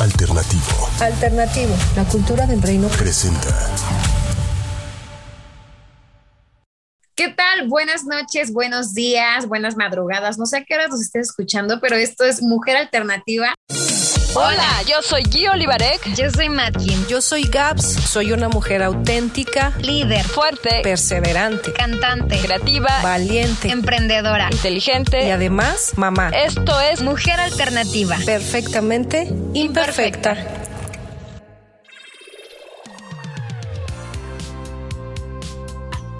Alternativo. Alternativo. La cultura del reino. Presenta. ¿Qué tal? Buenas noches, buenos días, buenas madrugadas. No sé a qué hora nos estés escuchando, pero esto es Mujer Alternativa. Hola, yo soy Gui Olivarek. Yo soy Matkin. Yo soy Gabs. Soy una mujer auténtica, Líder, Fuerte, perseverante, cantante, creativa, valiente emprendedora. inteligente. y además mamá. Esto es Mujer Alternativa. Perfectamente imperfecta.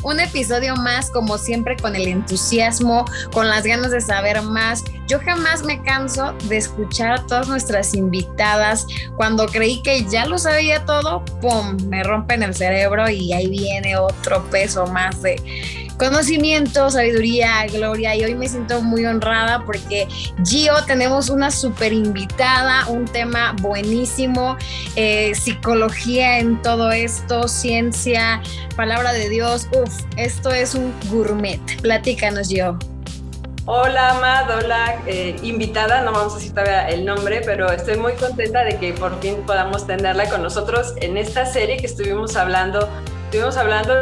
Un episodio más, como siempre, con el entusiasmo, con las ganas de saber más. Yo jamás me canso de escuchar a todas nuestras invitadas. Cuando creí que ya lo sabía todo, ¡pum! Me rompen el cerebro y ahí viene otro peso más de conocimiento, sabiduría, gloria. Y hoy me siento muy honrada porque Gio tenemos una super invitada, un tema buenísimo, eh, psicología en todo esto, ciencia, palabra de Dios. Uf, esto es un gourmet. Platícanos, Gio. Hola, Amad, hola, eh, invitada, no vamos a decir todavía el nombre, pero estoy muy contenta de que por fin podamos tenerla con nosotros en esta serie que estuvimos hablando. Estuvimos hablando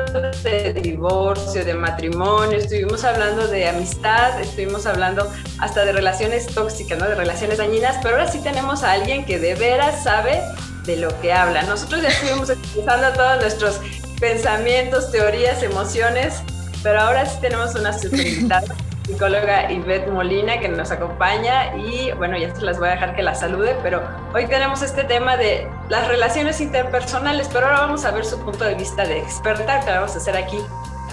de divorcio, de matrimonio, estuvimos hablando de amistad, estuvimos hablando hasta de relaciones tóxicas, ¿no? De relaciones dañinas, pero ahora sí tenemos a alguien que de veras sabe de lo que habla. Nosotros ya estuvimos expresando todos nuestros pensamientos, teorías, emociones, pero ahora sí tenemos una super psicóloga Ivette Molina que nos acompaña y bueno, ya se las voy a dejar que la salude, pero hoy tenemos este tema de las relaciones interpersonales, pero ahora vamos a ver su punto de vista de experta, que vamos a hacer aquí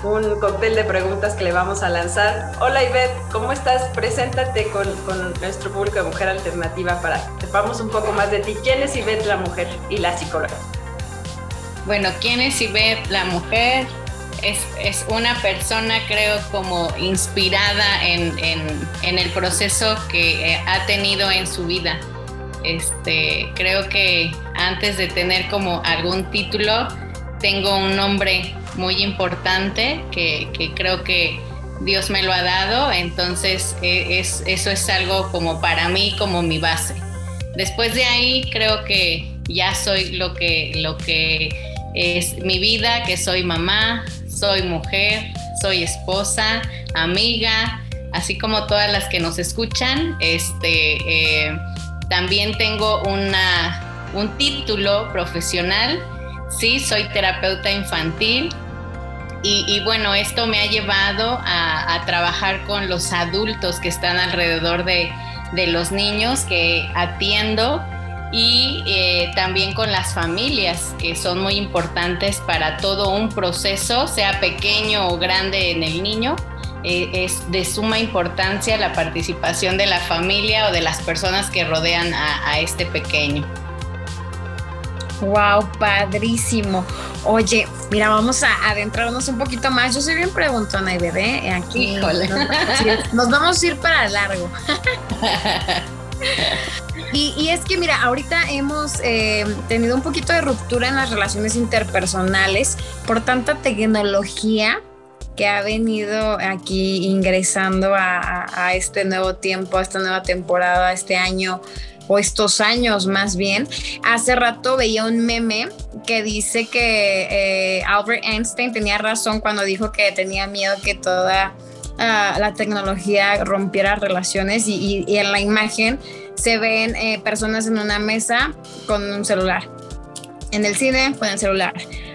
un cóctel de preguntas que le vamos a lanzar. Hola Ivette, ¿cómo estás? Preséntate con, con nuestro público de Mujer Alternativa para que sepamos un poco más de ti. ¿Quién es Ivette la mujer y la psicóloga? Bueno, ¿quién es Ivette la mujer? Es, es, una persona, creo, como inspirada en, en, el proceso que eh, ha tenido en su vida. Este, creo que antes de tener como algún título, tengo un nombre muy importante que, que creo que Dios me lo ha dado, entonces es, eso es algo como para mí, como mi base. Después de ahí creo que ya soy lo que, lo que es mi vida, que soy mamá, soy mujer, soy esposa, amiga, así como todas las que nos escuchan. Este, eh, también tengo una, un título profesional, sí, soy terapeuta infantil. Y, bueno, esto me ha llevado a, a, trabajar con los adultos que están alrededor de, de los niños que atiendo y eh, también con las familias, que son muy importantes para todo un proceso, sea pequeño o grande en el niño. Eh, es de suma importancia la participación de la familia o de las personas que rodean a, a este pequeño. Wow, padrísimo. Oye, mira, vamos a adentrarnos un poquito más. Yo soy bien preguntona y bebé. Aquí Híjole. Nos, nos vamos a ir para largo. Y, es que, mira, ahorita hemos eh, tenido un poquito de ruptura en las relaciones interpersonales por tanta tecnología que ha venido aquí ingresando a, a, a este nuevo tiempo, a esta nueva temporada, este año o estos años más bien. Hace rato veía un meme que dice que eh, Albert Einstein tenía razón cuando dijo que tenía miedo que toda uh, la tecnología rompiera relaciones y, y en la imagen se ven eh, personas en una mesa con un celular. En el cine con el celular.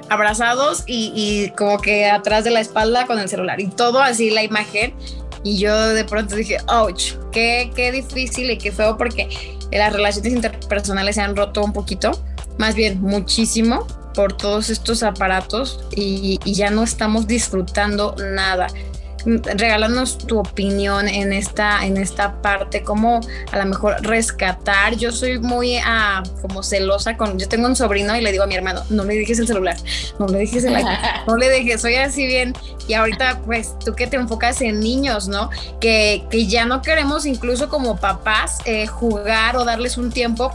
Abrazados y, como que atrás de la espalda con el celular. Y todo así la imagen. Y yo de pronto dije, ouch, qué, qué difícil y qué feo porque las relaciones interpersonales se han roto un poquito. Más bien, muchísimo por todos estos aparatos y ya no estamos disfrutando nada regálanos tu opinión en esta, en esta parte, cómo a lo mejor rescatar. Yo soy muy uh, como celosa con, yo tengo un sobrino y le digo a mi hermano, no le dejes el celular, no le dejes el no le dejes, soy así bien. Y ahorita, pues tú que te enfocas en niños, ¿no? Que, que ya no queremos incluso como papás eh, jugar o darles un tiempo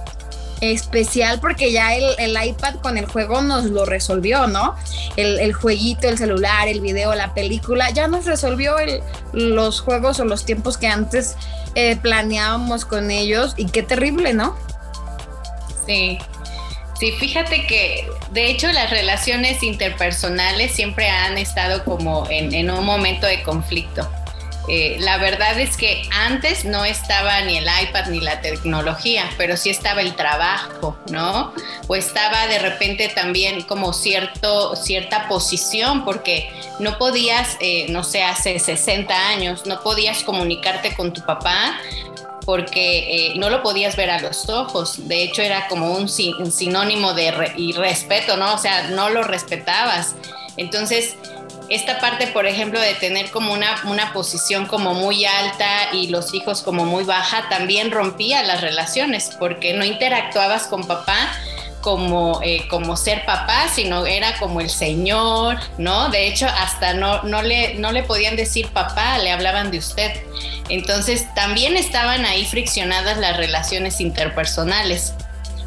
especial porque ya el, el, iPad con el juego nos lo resolvió, ¿no? El, el, jueguito, el celular, el video, la película, ya nos resolvió el, los juegos o los tiempos que antes eh, planeábamos con ellos y qué terrible, ¿no? Sí. Sí, fíjate que de hecho las relaciones interpersonales siempre han estado como en, un momento de conflicto. Eh, la verdad es que antes no estaba ni el iPad ni la tecnología, pero sí estaba el trabajo, ¿no? O estaba de repente también como cierto, cierta posición, porque no podías, eh, no sé, hace 60 años, no podías comunicarte con tu papá porque eh, no lo podías ver a los ojos. De hecho, era como un, sinónimo de irrespeto, ¿no? O sea, no lo respetabas. Entonces, esta parte, por ejemplo, de tener como una, una posición como muy alta y los hijos como muy baja, también rompía las relaciones porque no interactuabas con papá como, eh, como ser papá, sino era como el señor, ¿no? De hecho, hasta no, no, le, no le podían decir papá, le hablaban de usted. Entonces, también estaban ahí friccionadas las relaciones interpersonales.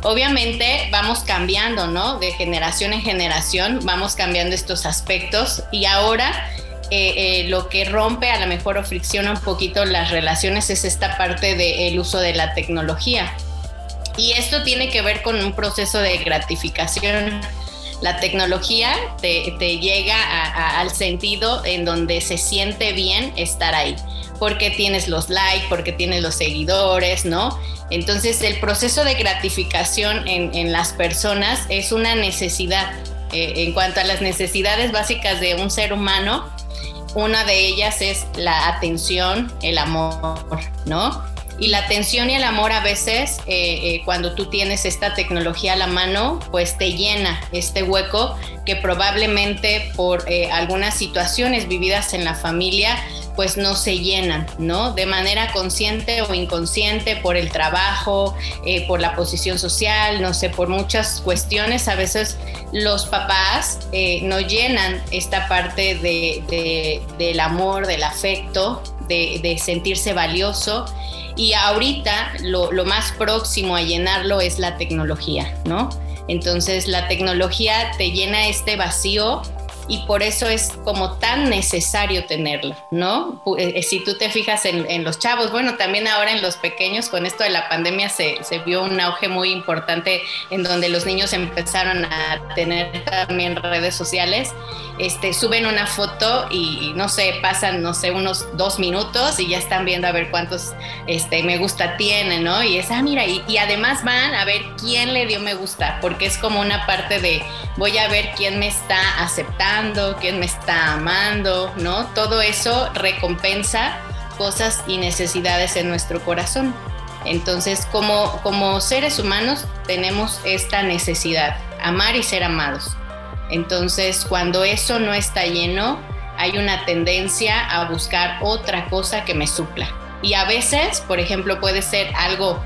Obviamente vamos cambiando, ¿no? De generación en generación vamos cambiando estos aspectos y ahora eh, eh, lo que rompe a lo mejor o fricciona un poquito las relaciones es esta parte del uso de la tecnología. Y esto tiene que ver con un proceso de gratificación. La tecnología te, llega al sentido en donde se siente bien estar ahí, porque tienes los likes, porque tienes los seguidores, ¿no? Entonces el proceso de gratificación en, las personas es una necesidad. Eh, en cuanto a las necesidades básicas de un ser humano, una de ellas es la atención, el amor, ¿no? Y la atención y el amor a veces, eh, eh, cuando tú tienes esta tecnología a la mano, pues te llena este hueco que probablemente por eh, algunas situaciones vividas en la familia, pues no se llenan, ¿no? De manera consciente o inconsciente por el trabajo, por la posición social, no sé, por muchas cuestiones, a veces los papás no llenan esta parte de, del amor, del afecto, de sentirse valioso y ahorita lo, más próximo a llenarlo es la tecnología, ¿no? Entonces la tecnología te llena este vacío y por eso es como tan necesario tenerlo, ¿no? Eh, si tú te fijas en, los chavos, bueno, también ahora en los pequeños, con esto de la pandemia se, se, vio un auge muy importante en donde los niños empezaron a tener también redes sociales este, suben una foto y, no sé, pasan, no sé, unos dos minutos y ya están viendo a ver cuántos este, me gusta tienen, ¿no? Y es, ah, mira, y, y, además van a ver quién le dio me gusta, porque es como una parte de, voy a ver quién me está aceptando, quién me está amando, ¿no? Todo eso recompensa cosas y necesidades en nuestro corazón. Entonces, como, como seres humanos tenemos esta necesidad, amar y ser amados. Entonces, cuando eso no está lleno, hay una tendencia a buscar otra cosa que me supla. Y a veces, por ejemplo, puede ser algo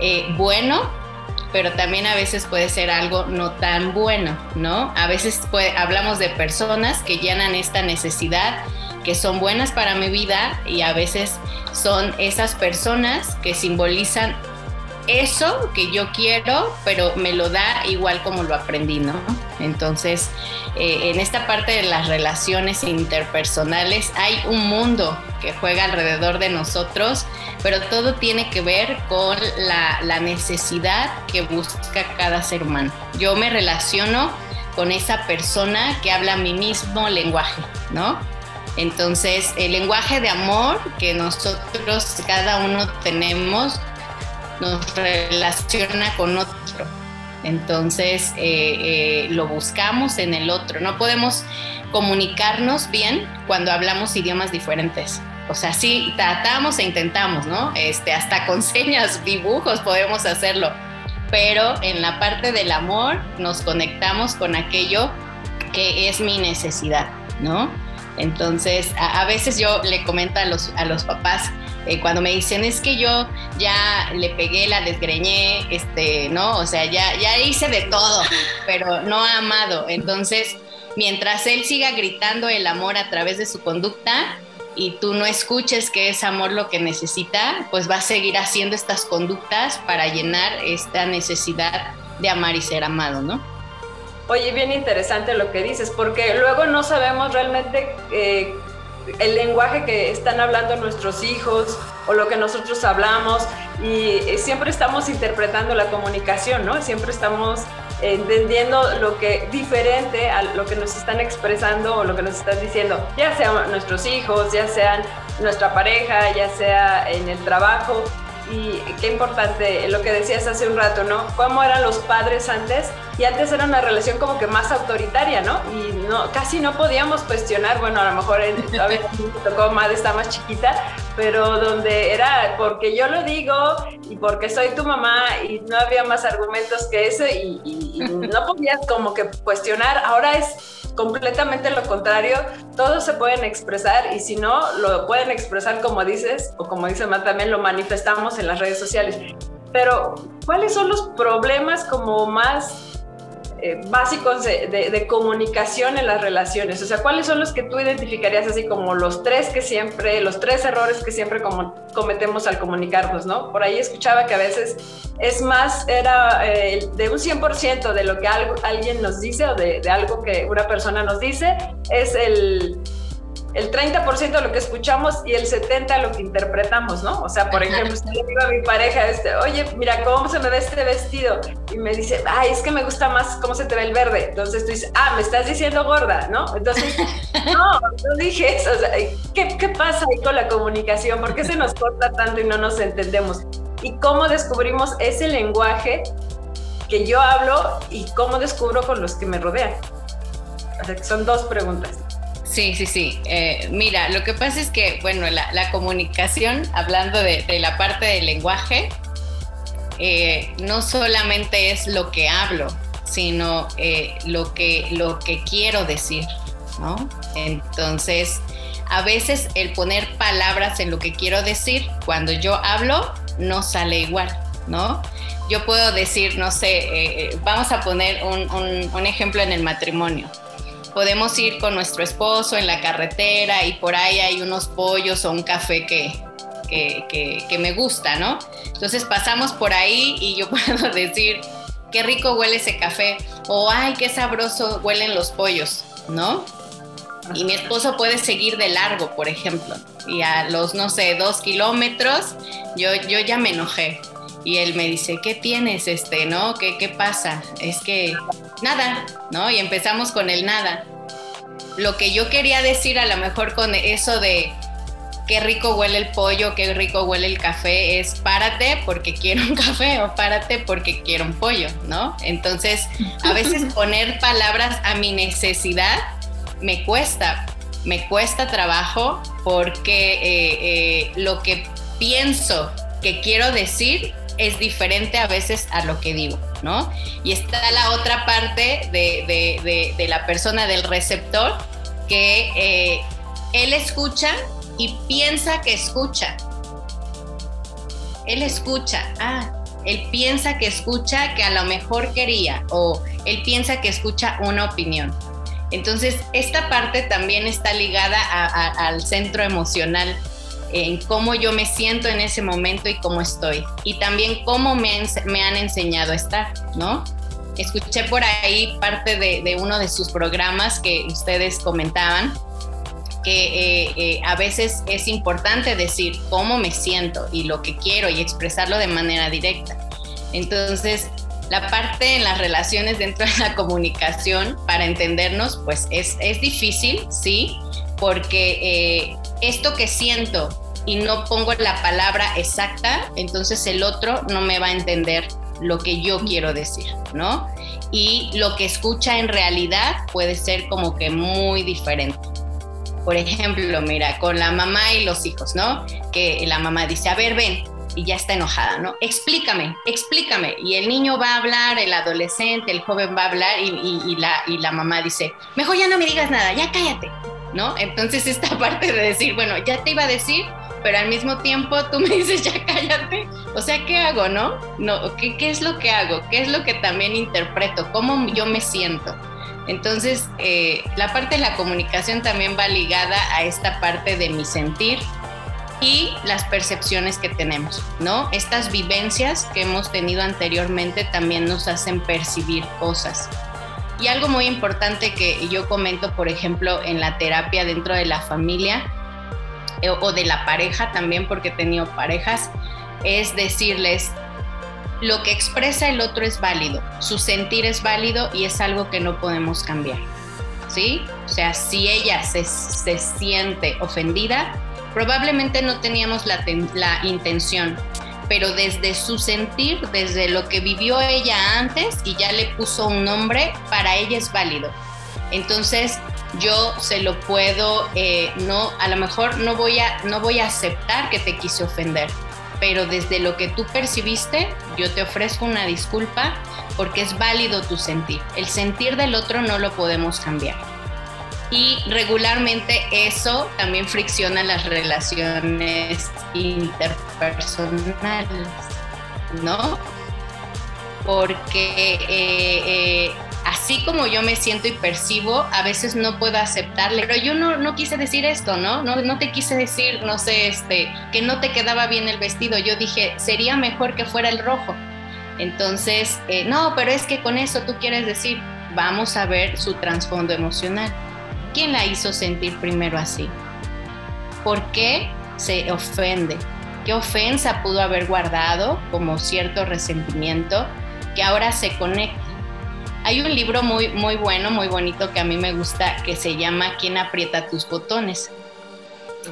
eh, bueno, pero también a veces puede ser algo no tan bueno, ¿no? A veces hablamos de personas que llenan esta necesidad, que son buenas para mi vida y a veces son esas personas que simbolizan eso que yo quiero, pero me lo da igual como lo aprendí, ¿no? Entonces, eh, en esta parte de las relaciones interpersonales hay un mundo que juega alrededor de nosotros, pero todo tiene que ver con la, la necesidad que busca cada ser humano. Yo me relaciono con esa persona que habla mi mismo lenguaje, ¿no? Entonces, el lenguaje de amor que nosotros cada uno tenemos nos relaciona con otro. Entonces eh, eh, lo buscamos en el otro. No podemos comunicarnos bien cuando hablamos idiomas diferentes. O sea, sí tratamos e intentamos, ¿no? Este, hasta con señas, dibujos podemos hacerlo. Pero en la parte del amor nos conectamos con aquello que es mi necesidad, ¿no? Entonces, a, a veces yo le comento a los, a los papás, eh, cuando me dicen es que yo ya le pegué, la desgreñé, este, ¿no? O sea, ya, ya hice de todo, pero no ha amado. Entonces, mientras él siga gritando el amor a través de su conducta y tú no escuches que es amor lo que necesita, pues va a seguir haciendo estas conductas para llenar esta necesidad de amar y ser amado, ¿no? Oye, bien interesante lo que dices, porque luego no sabemos realmente eh, el lenguaje que están hablando nuestros hijos o lo que nosotros hablamos. y siempre estamos interpretando la comunicación, ¿no? Siempre estamos entendiendo lo que diferente a lo que nos están expresando o lo que nos están diciendo, ya sean nuestros hijos, ya sean nuestra pareja, ya sea en el trabajo. Y qué importante lo que decías hace un rato, ¿no? ¿Cómo eran los padres antes? Y antes era una relación como que más autoritaria, ¿no? Y no, casi no podíamos cuestionar, bueno, a lo mejor en, a veces me tocó más, está más chiquita, pero donde era porque yo lo digo y porque soy tu mamá y no había más argumentos que eso y, y no podías como que cuestionar. Ahora es completamente lo contrario, todos se pueden expresar y si no, lo pueden expresar como dices o como dice Matt también, lo manifestamos en las redes sociales. Pero, ¿cuáles son los problemas como más eh, básicos de, comunicación en las relaciones? O sea, ¿cuáles son los que tú identificarías así como los tres que siempre, los tres errores que siempre como, cometemos al comunicarnos, ¿no? Por ahí escuchaba que a veces es más, era eh, de un 100% de lo que algo, alguien nos dice o de, de algo que una persona nos dice, es el el 30% de lo que escuchamos y el 70% lo que interpretamos, ¿no? O sea, por ejemplo, si le digo a mi pareja, este, oye, mira, ¿cómo se me ve este vestido? Y me dice, ay, es que me gusta más cómo se te ve el verde. Entonces tú dices, ah, me estás diciendo gorda, ¿no? Entonces, no, no dije eso. O sea, ¿qué, ¿qué pasa ahí con la comunicación? ¿Por qué se nos corta tanto y no nos entendemos? ¿Y cómo descubrimos ese lenguaje que yo hablo y cómo descubro con los que me rodean? O sea, son dos preguntas. Sí, sí, sí. Eh, mira, lo que pasa es que, bueno, la, comunicación, hablando de, la parte del lenguaje, eh, no solamente es lo que hablo, sino eh, lo, que, lo que quiero decir, ¿no? Entonces, a veces el poner palabras en lo que quiero decir, cuando yo hablo, no sale igual, ¿no? Yo puedo decir, no sé, vamos a poner un ejemplo en el matrimonio podemos ir con nuestro esposo en la carretera y por ahí hay unos pollos o un café que, que, me gusta, ¿no? Entonces pasamos por ahí y yo puedo decir, qué rico huele ese café o ay, qué sabroso huelen los pollos, ¿no? Y mi esposo puede seguir de largo, por ejemplo, y a los, no sé, dos kilómetros, yo, yo ya me enojé. Y él me dice, ¿qué tienes, este, no? ¿Qué, qué pasa? Es que nada, ¿no? Y empezamos con el nada. Lo que yo quería decir a lo mejor con eso de qué rico huele el pollo, qué rico huele el café, es párate porque quiero un café o párate porque quiero un pollo, ¿no? Entonces, a veces poner palabras a mi necesidad me cuesta, me cuesta trabajo porque eh, eh, lo que pienso que quiero decir es diferente a veces a lo que digo, ¿no? Y está la otra parte de, la persona del receptor que eh, él escucha y piensa que escucha. Él escucha, ah, él piensa que escucha que a lo mejor quería o él piensa que escucha una opinión. Entonces, esta parte también está ligada al centro emocional en cómo yo me siento en ese momento y cómo estoy. Y también cómo me, han enseñado a estar, ¿no? Escuché por ahí parte de, uno de sus programas que ustedes comentaban, que eh, eh, a veces es importante decir cómo me siento y lo que quiero y expresarlo de manera directa. Entonces, la parte en las relaciones dentro de la comunicación para entendernos, pues es, es difícil, sí, porque eh, esto que siento y no pongo la palabra exacta, entonces el otro no me va a entender lo que yo quiero decir, ¿no? Y lo que escucha en realidad puede ser como que muy diferente. Por ejemplo, mira, con la mamá y los hijos, ¿no? Que la mamá dice, a ver, ven, y ya está enojada, ¿no? Explícame, explícame. Y el niño va a hablar, el adolescente, el joven va a hablar y, la, y la mamá dice, mejor ya no me digas nada, ya cállate, ¿no? Entonces esta parte de decir, bueno, ya te iba a decir, pero al mismo tiempo tú me dices, ya cállate. O sea, ¿qué hago, no? no ¿qué, ¿Qué es lo que hago? ¿Qué es lo que también interpreto? ¿Cómo yo me siento? Entonces, eh, la parte de la comunicación también va ligada a esta parte de mi sentir y las percepciones que tenemos, ¿no? Estas vivencias que hemos tenido anteriormente también nos hacen percibir cosas. Y algo muy importante que yo comento, por ejemplo, en la terapia dentro de la familia eh, o de la pareja también, porque he tenido parejas, es decirles, lo que expresa el otro es válido, su sentir es válido y es algo que no podemos cambiar. ¿Sí? O sea, si ella se, se siente ofendida, probablemente no teníamos la, la intención, pero desde su sentir, desde lo que vivió ella antes y ya le puso un nombre, para ella es válido. Entonces, yo se lo puedo, eh, no, a lo mejor no voy a, no voy a aceptar que te quise ofender, pero desde lo que tú percibiste, yo te ofrezco una disculpa porque es válido tu sentir. El sentir del otro no lo podemos cambiar. Y regularmente eso también fricciona las relaciones interpersonales, ¿no? Porque eh, eh, así como yo me siento y percibo, a veces no puedo aceptarle. Pero yo no, no quise decir esto, ¿no? ¿no? No te quise decir, no sé, este, que no te quedaba bien el vestido. Yo dije, sería mejor que fuera el rojo. Entonces, eh, no, pero es que con eso tú quieres decir, vamos a ver su trasfondo emocional. ¿Quién la hizo sentir primero así? ¿Por qué se ofende? ¿Qué ofensa pudo haber guardado como cierto resentimiento que ahora se conecta? Hay un libro muy, muy bueno, muy bonito que a mí me gusta que se llama ¿Quién aprieta tus botones?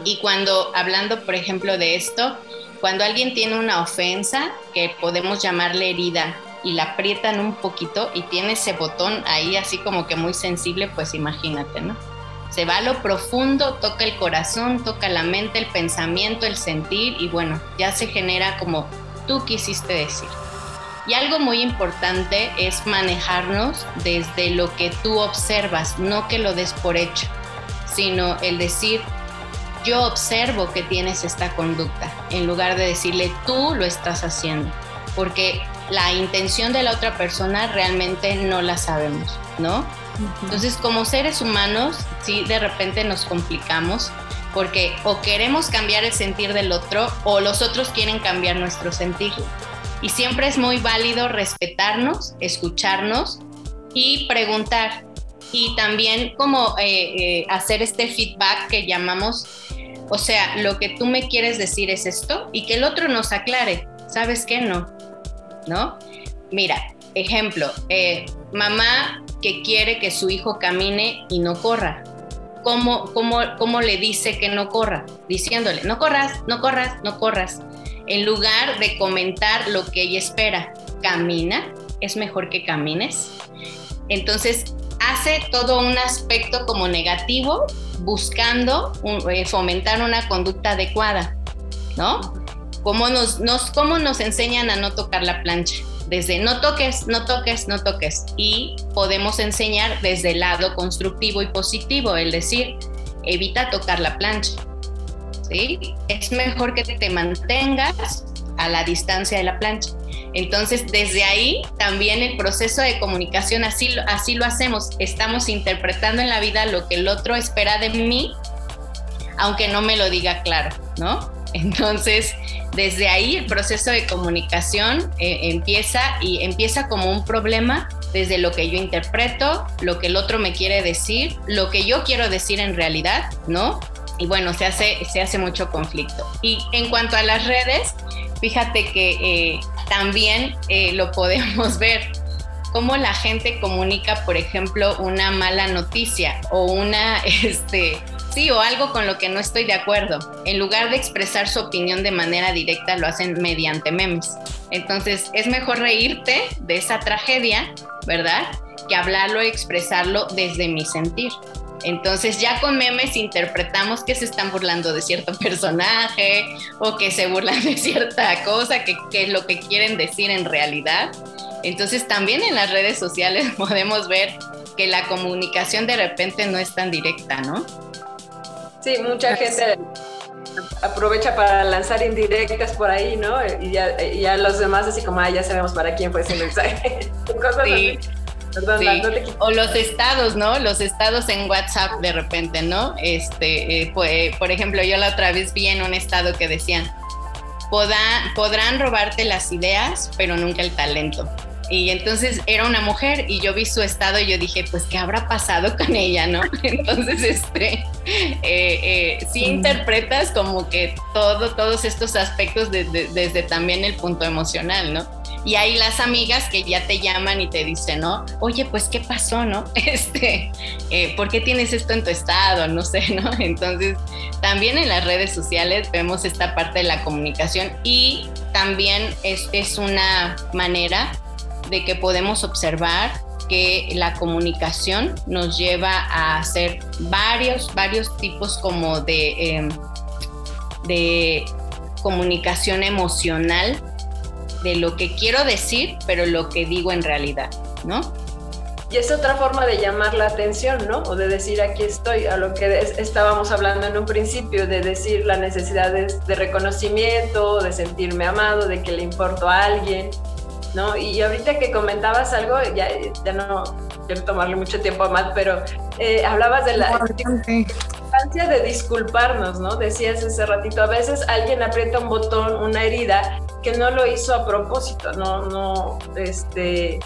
Y cuando, hablando por ejemplo de esto, cuando alguien tiene una ofensa, que podemos llamarle herida, y la aprietan un poquito y tiene ese botón ahí así como que muy sensible, pues imagínate, ¿no? Se va a lo profundo, toca el corazón, toca la mente, el pensamiento, el sentir y bueno, ya se genera como tú quisiste decir. Y algo muy importante es manejarnos desde lo que tú observas, no que lo des por hecho, sino el decir, yo observo que tienes esta conducta, en lugar de decirle, tú lo estás haciendo, porque la intención de la otra persona realmente no la sabemos, ¿no? Entonces, como seres humanos, sí, de repente nos complicamos porque o queremos cambiar el sentir del otro o los otros quieren cambiar nuestro sentir. Y siempre es muy válido respetarnos, escucharnos y preguntar. Y también como eh, eh, hacer este feedback que llamamos, o sea, lo que tú me quieres decir es esto y que el otro nos aclare. ¿Sabes qué? No. ¿No? Mira, ejemplo, eh, mamá que quiere que su hijo camine y no corra. ¿Cómo, cómo, ¿Cómo le dice que no corra? Diciéndole, no corras, no corras, no corras en lugar de comentar lo que ella espera, camina, es mejor que camines. Entonces, hace todo un aspecto como negativo buscando eh, fomentar una conducta adecuada, ¿no? ¿Cómo nos, nos, ¿Cómo nos enseñan a no tocar la plancha? Desde no toques, no toques, no toques. Y podemos enseñar desde el lado constructivo y positivo, el decir, evita tocar la plancha es mejor que te mantengas a la distancia de la plancha. Entonces, desde ahí también el proceso de comunicación, así, así lo hacemos. Estamos interpretando en la vida lo que el otro espera de mí, aunque no me lo diga claro, ¿no? Entonces, desde ahí el proceso de comunicación eh, empieza y empieza como un problema desde lo que yo interpreto, lo que el otro me quiere decir, lo que yo quiero decir en realidad, ¿no? y bueno, se hace, se hace mucho conflicto. Y en cuanto a las redes, fíjate que eh, también eh, lo podemos ver, cómo la gente comunica, por ejemplo, una mala noticia o una, este, sí, o algo con lo que no estoy de acuerdo. En lugar de expresar su opinión de manera directa, lo hacen mediante memes. Entonces, es mejor reírte de esa tragedia, ¿verdad? Que hablarlo y expresarlo desde mi sentir. Entonces ya con memes interpretamos que se están burlando de cierto personaje o que se burlan de cierta cosa, que, es lo que quieren decir en realidad. Entonces también en las redes sociales podemos ver que la comunicación de repente no es tan directa, ¿no? Sí, mucha gente aprovecha para lanzar indirectas por ahí, ¿no? Y ya, los demás así como, ah, ya sabemos para quién fue ese mensaje. sí. O los estados, ¿no? Los estados en WhatsApp de repente, ¿no? Este, eh, pues, por ejemplo, yo la otra vez vi en un estado que decían, podrán robarte las ideas, pero nunca el talento. Y entonces era una mujer y yo vi su estado y yo dije, pues, ¿qué habrá pasado con ella, no? Entonces, este, eh, eh, sí interpretas como que todo, todos estos aspectos desde también el punto emocional, ¿no? Y hay las amigas que ya te llaman y te dicen, ¿no? Oye, pues, ¿qué pasó, no? Este, eh, ¿por qué tienes esto en tu estado? No sé, ¿no? Entonces, también en las redes sociales vemos esta parte de la comunicación y también es, es una manera de que podemos observar que la comunicación nos lleva a hacer varios, varios tipos como de, em, de comunicación emocional de lo que quiero decir, pero lo que digo en realidad, ¿no? Y es otra forma de llamar la atención, ¿no? O de decir aquí estoy, a lo que estábamos hablando en un principio, de decir la necesidad de, de reconocimiento, de sentirme amado, de que le importo a alguien. ¿No? Y ahorita que comentabas algo, ya, ya no quiero tomarle mucho tiempo a Matt, pero eh, hablabas de la importancia de disculparnos, ¿no? Decías ese ratito, a veces alguien aprieta un botón, una herida, que no lo hizo a propósito, no, no, este,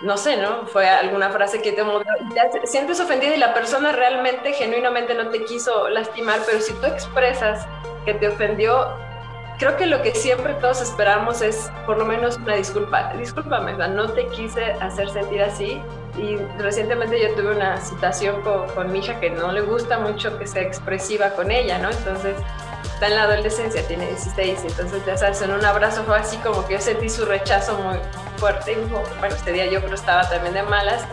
no sé, ¿no? Fue alguna frase que te, te sientes ofendida y la persona realmente, genuinamente no te quiso lastimar, pero si tú expresas que te ofendió, creo que lo que siempre todos esperamos es por lo menos una disculpa. Discúlpame, no te quise hacer sentir así. Y recientemente yo tuve una situación con, mi hija que no le gusta mucho que sea expresiva con ella, ¿no? Entonces está en la adolescencia, tiene 16, entonces ya sabes, en un abrazo fue así como que yo sentí su rechazo muy fuerte. Y bueno, este día yo creo estaba también de malas.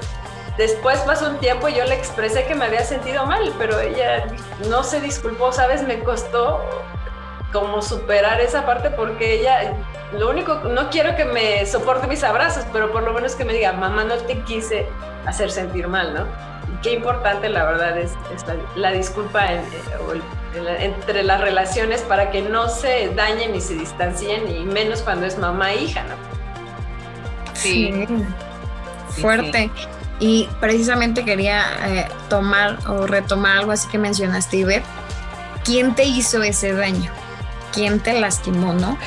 Después pasó un tiempo y yo le expresé que me había sentido mal, pero ella no se disculpó, ¿sabes? Me costó como superar esa parte porque ella, lo único, no quiero que me soporte mis abrazos, pero por lo menos que me diga, mamá, no te quise hacer sentir mal, ¿no? Y qué importante, la verdad, es, la, disculpa entre las relaciones para que no se dañen y se distancien, y menos cuando es mamá e hija, ¿no? Sí. Fuerte. Y precisamente quería eh, tomar o retomar algo así que mencionaste, Iber. ¿Quién te hizo ese daño? Quién te lastimó, ¿no?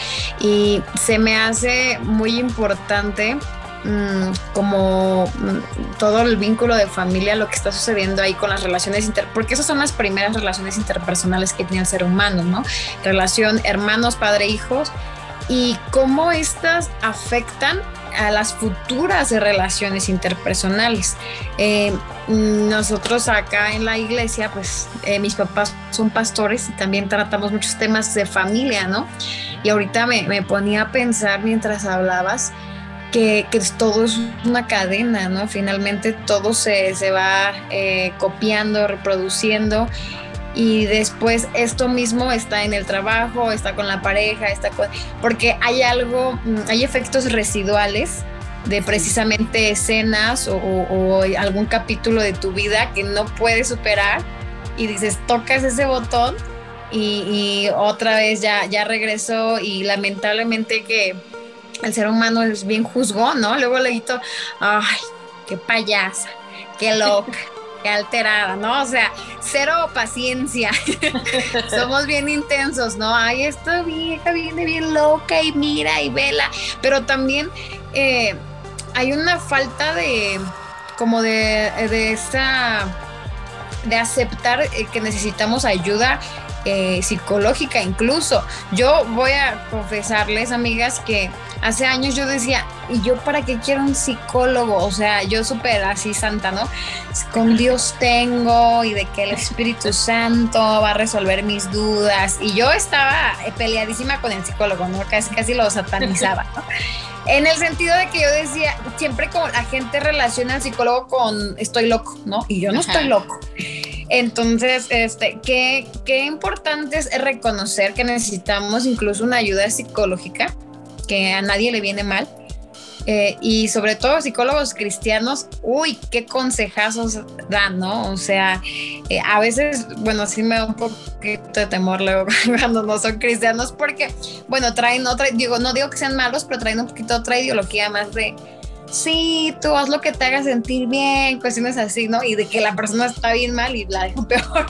Y se me hace muy importante mm, como mm, todo el vínculo de familia, lo que está sucediendo ahí con las relaciones inter, porque esas son las primeras relaciones interpersonales que tiene el ser humano, ¿no? Relación hermanos, padre, hijos, y cómo estas afectan a las futuras relaciones interpersonales. Eh, nosotros acá en la iglesia, pues eh, mis papás son pastores y también tratamos muchos temas de familia, ¿no? Y ahorita me, ponía a pensar mientras hablabas que, todo es una cadena, ¿no? Finalmente todo se, va eh, copiando, reproduciendo y después esto mismo está en el trabajo, está con la pareja, está con... porque hay algo, mm, hay efectos residuales de precisamente escenas o, algún capítulo de tu vida que no puedes superar y dices, tocas ese botón y, otra vez ya, ya regresó y lamentablemente que el ser humano es bien juzgón, ¿no? Luego le grito, ay, qué payasa, qué loca alterada, ¿no? O sea, cero paciencia. Somos bien intensos, ¿no? Ay, esta vieja viene bien loca y mira y vela. Pero también eh, hay una falta de, como de, de esa, de aceptar eh, que necesitamos ayuda eh, psicológica incluso. Yo voy a confesarles, amigas, que hace años yo decía, ¿y yo para qué quiero un psicólogo? O sea, yo súper así santa, ¿no? Con Dios tengo y de que el Espíritu Santo va a resolver mis dudas. Y yo estaba peleadísima con el psicólogo, ¿no? Casi, casi lo satanizaba, ¿no? En el sentido de que yo decía, siempre como la gente relaciona al psicólogo con estoy loco, ¿no? Y yo no estoy loco. Entonces, este, qué, qué importante es reconocer que necesitamos incluso una ayuda psicológica, que a nadie le viene mal. Eh, y sobre todo psicólogos cristianos, uy, qué consejazos dan, ¿no? O sea, eh, a veces, bueno, sí me da un poquito de temor luego cuando no son cristianos, porque, bueno, traen otra, digo, no digo que sean malos, pero traen un poquito otra ideología más de, sí, tú haz lo que te haga sentir bien, cuestiones así, ¿no? Y de que la persona está bien mal y la dejo peor.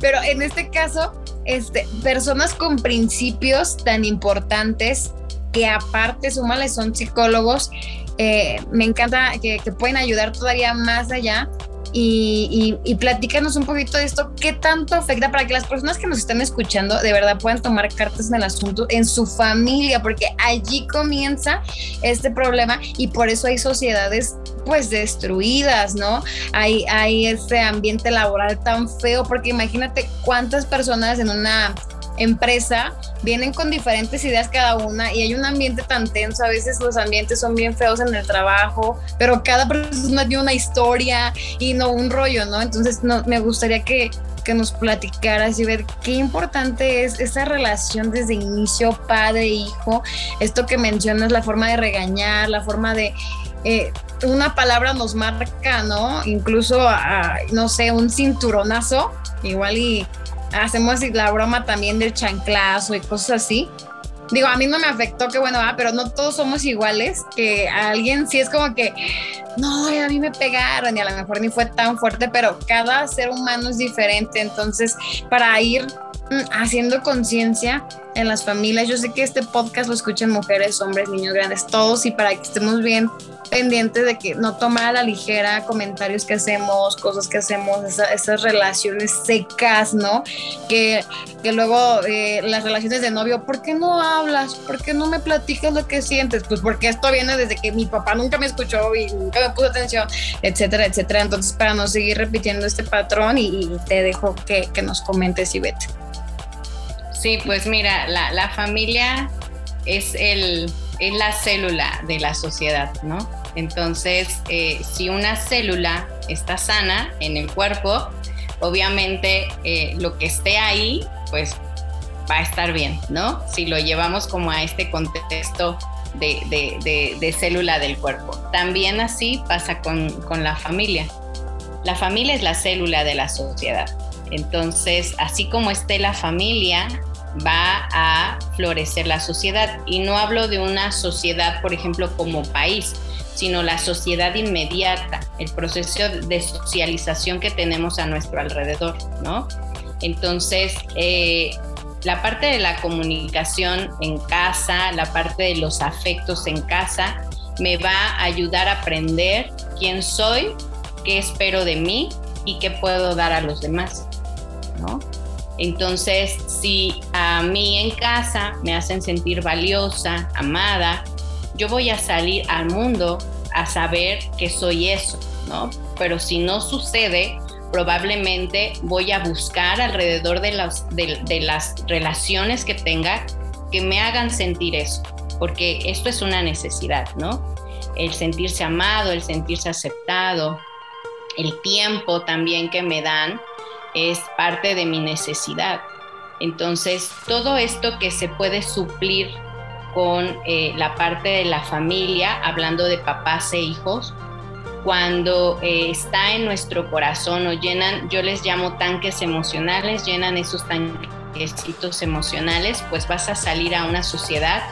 Pero en este caso, este, personas con principios tan importantes que aparte, súmale, son psicólogos eh, me encanta que, pueden ayudar todavía más allá y, y, platícanos un poquito de esto, qué tanto afecta para que las personas que nos están escuchando de verdad puedan tomar cartas en el asunto en su familia, porque allí comienza este problema y por eso hay sociedades pues destruidas, ¿no? Hay, hay este ambiente laboral tan feo, porque imagínate cuántas personas en una empresa vienen con diferentes ideas cada una y hay un ambiente tan tenso, a veces los ambientes son bien feos en el trabajo, pero cada persona tiene una historia y no un rollo, ¿no? Entonces no, me gustaría que, que nos platicaras y ver qué importante es esa relación desde inicio padre-hijo, esto que mencionas, la forma de regañar, la forma de... Eh, una palabra nos marca, ¿no? Incluso, no sé, un cinturonazo, igual y hacemos la broma también del chanclazo y cosas así. Digo, a mí no me afectó, que bueno, ah, pero no todos somos iguales, que a alguien sí es como que, no, a mí me pegaron y a lo mejor ni fue tan fuerte, pero cada ser humano es diferente, entonces para ir mm, haciendo conciencia en las familias, yo sé que este podcast lo escuchan mujeres, hombres, niños grandes, todos y para que estemos bien pendiente de que no tomar a la ligera comentarios que hacemos, cosas que hacemos, esas relaciones secas, ¿no? Que, que luego eh, las relaciones de novio, ¿por qué no hablas? ¿Por qué no me platicas lo que sientes? Pues porque esto viene desde que mi papá nunca me escuchó y nunca me puso atención, etcétera, etcétera. Entonces, para no seguir repitiendo este patrón y, te dejo que, que nos comentes, Ivette. Sí, pues mira, la, la familia es el es la célula de la sociedad, ¿no? Entonces, eh, si una célula está sana en el cuerpo, obviamente eh, lo que esté ahí, pues va a estar bien, ¿no? Si lo llevamos como a este contexto de, célula del cuerpo. También así pasa con, con la familia. La familia es la célula de la sociedad. Entonces, así como esté la familia, va a florecer la sociedad. Y no hablo de una sociedad, por ejemplo, como país, sino la sociedad inmediata, el proceso de socialización que tenemos a nuestro alrededor, ¿no? Entonces, eh, la parte de la comunicación en casa, la parte de los afectos en casa, me va a ayudar a aprender quién soy, qué espero de mí y qué puedo dar a los demás, ¿no? Entonces, si a mí en casa me hacen sentir valiosa, amada, yo voy a salir al mundo a saber que soy eso, ¿no? Pero si no sucede, probablemente voy a buscar alrededor de las, relaciones que tenga que me hagan sentir eso, porque esto es una necesidad, ¿no? El sentirse amado, el sentirse aceptado, el tiempo también que me dan es parte de mi necesidad. Entonces, todo esto que se puede suplir con eh, la parte de la familia, hablando de papás e hijos, cuando eh, está en nuestro corazón o llenan, yo les llamo tanques emocionales, llenan esos tanquecitos emocionales, pues vas a salir a una sociedad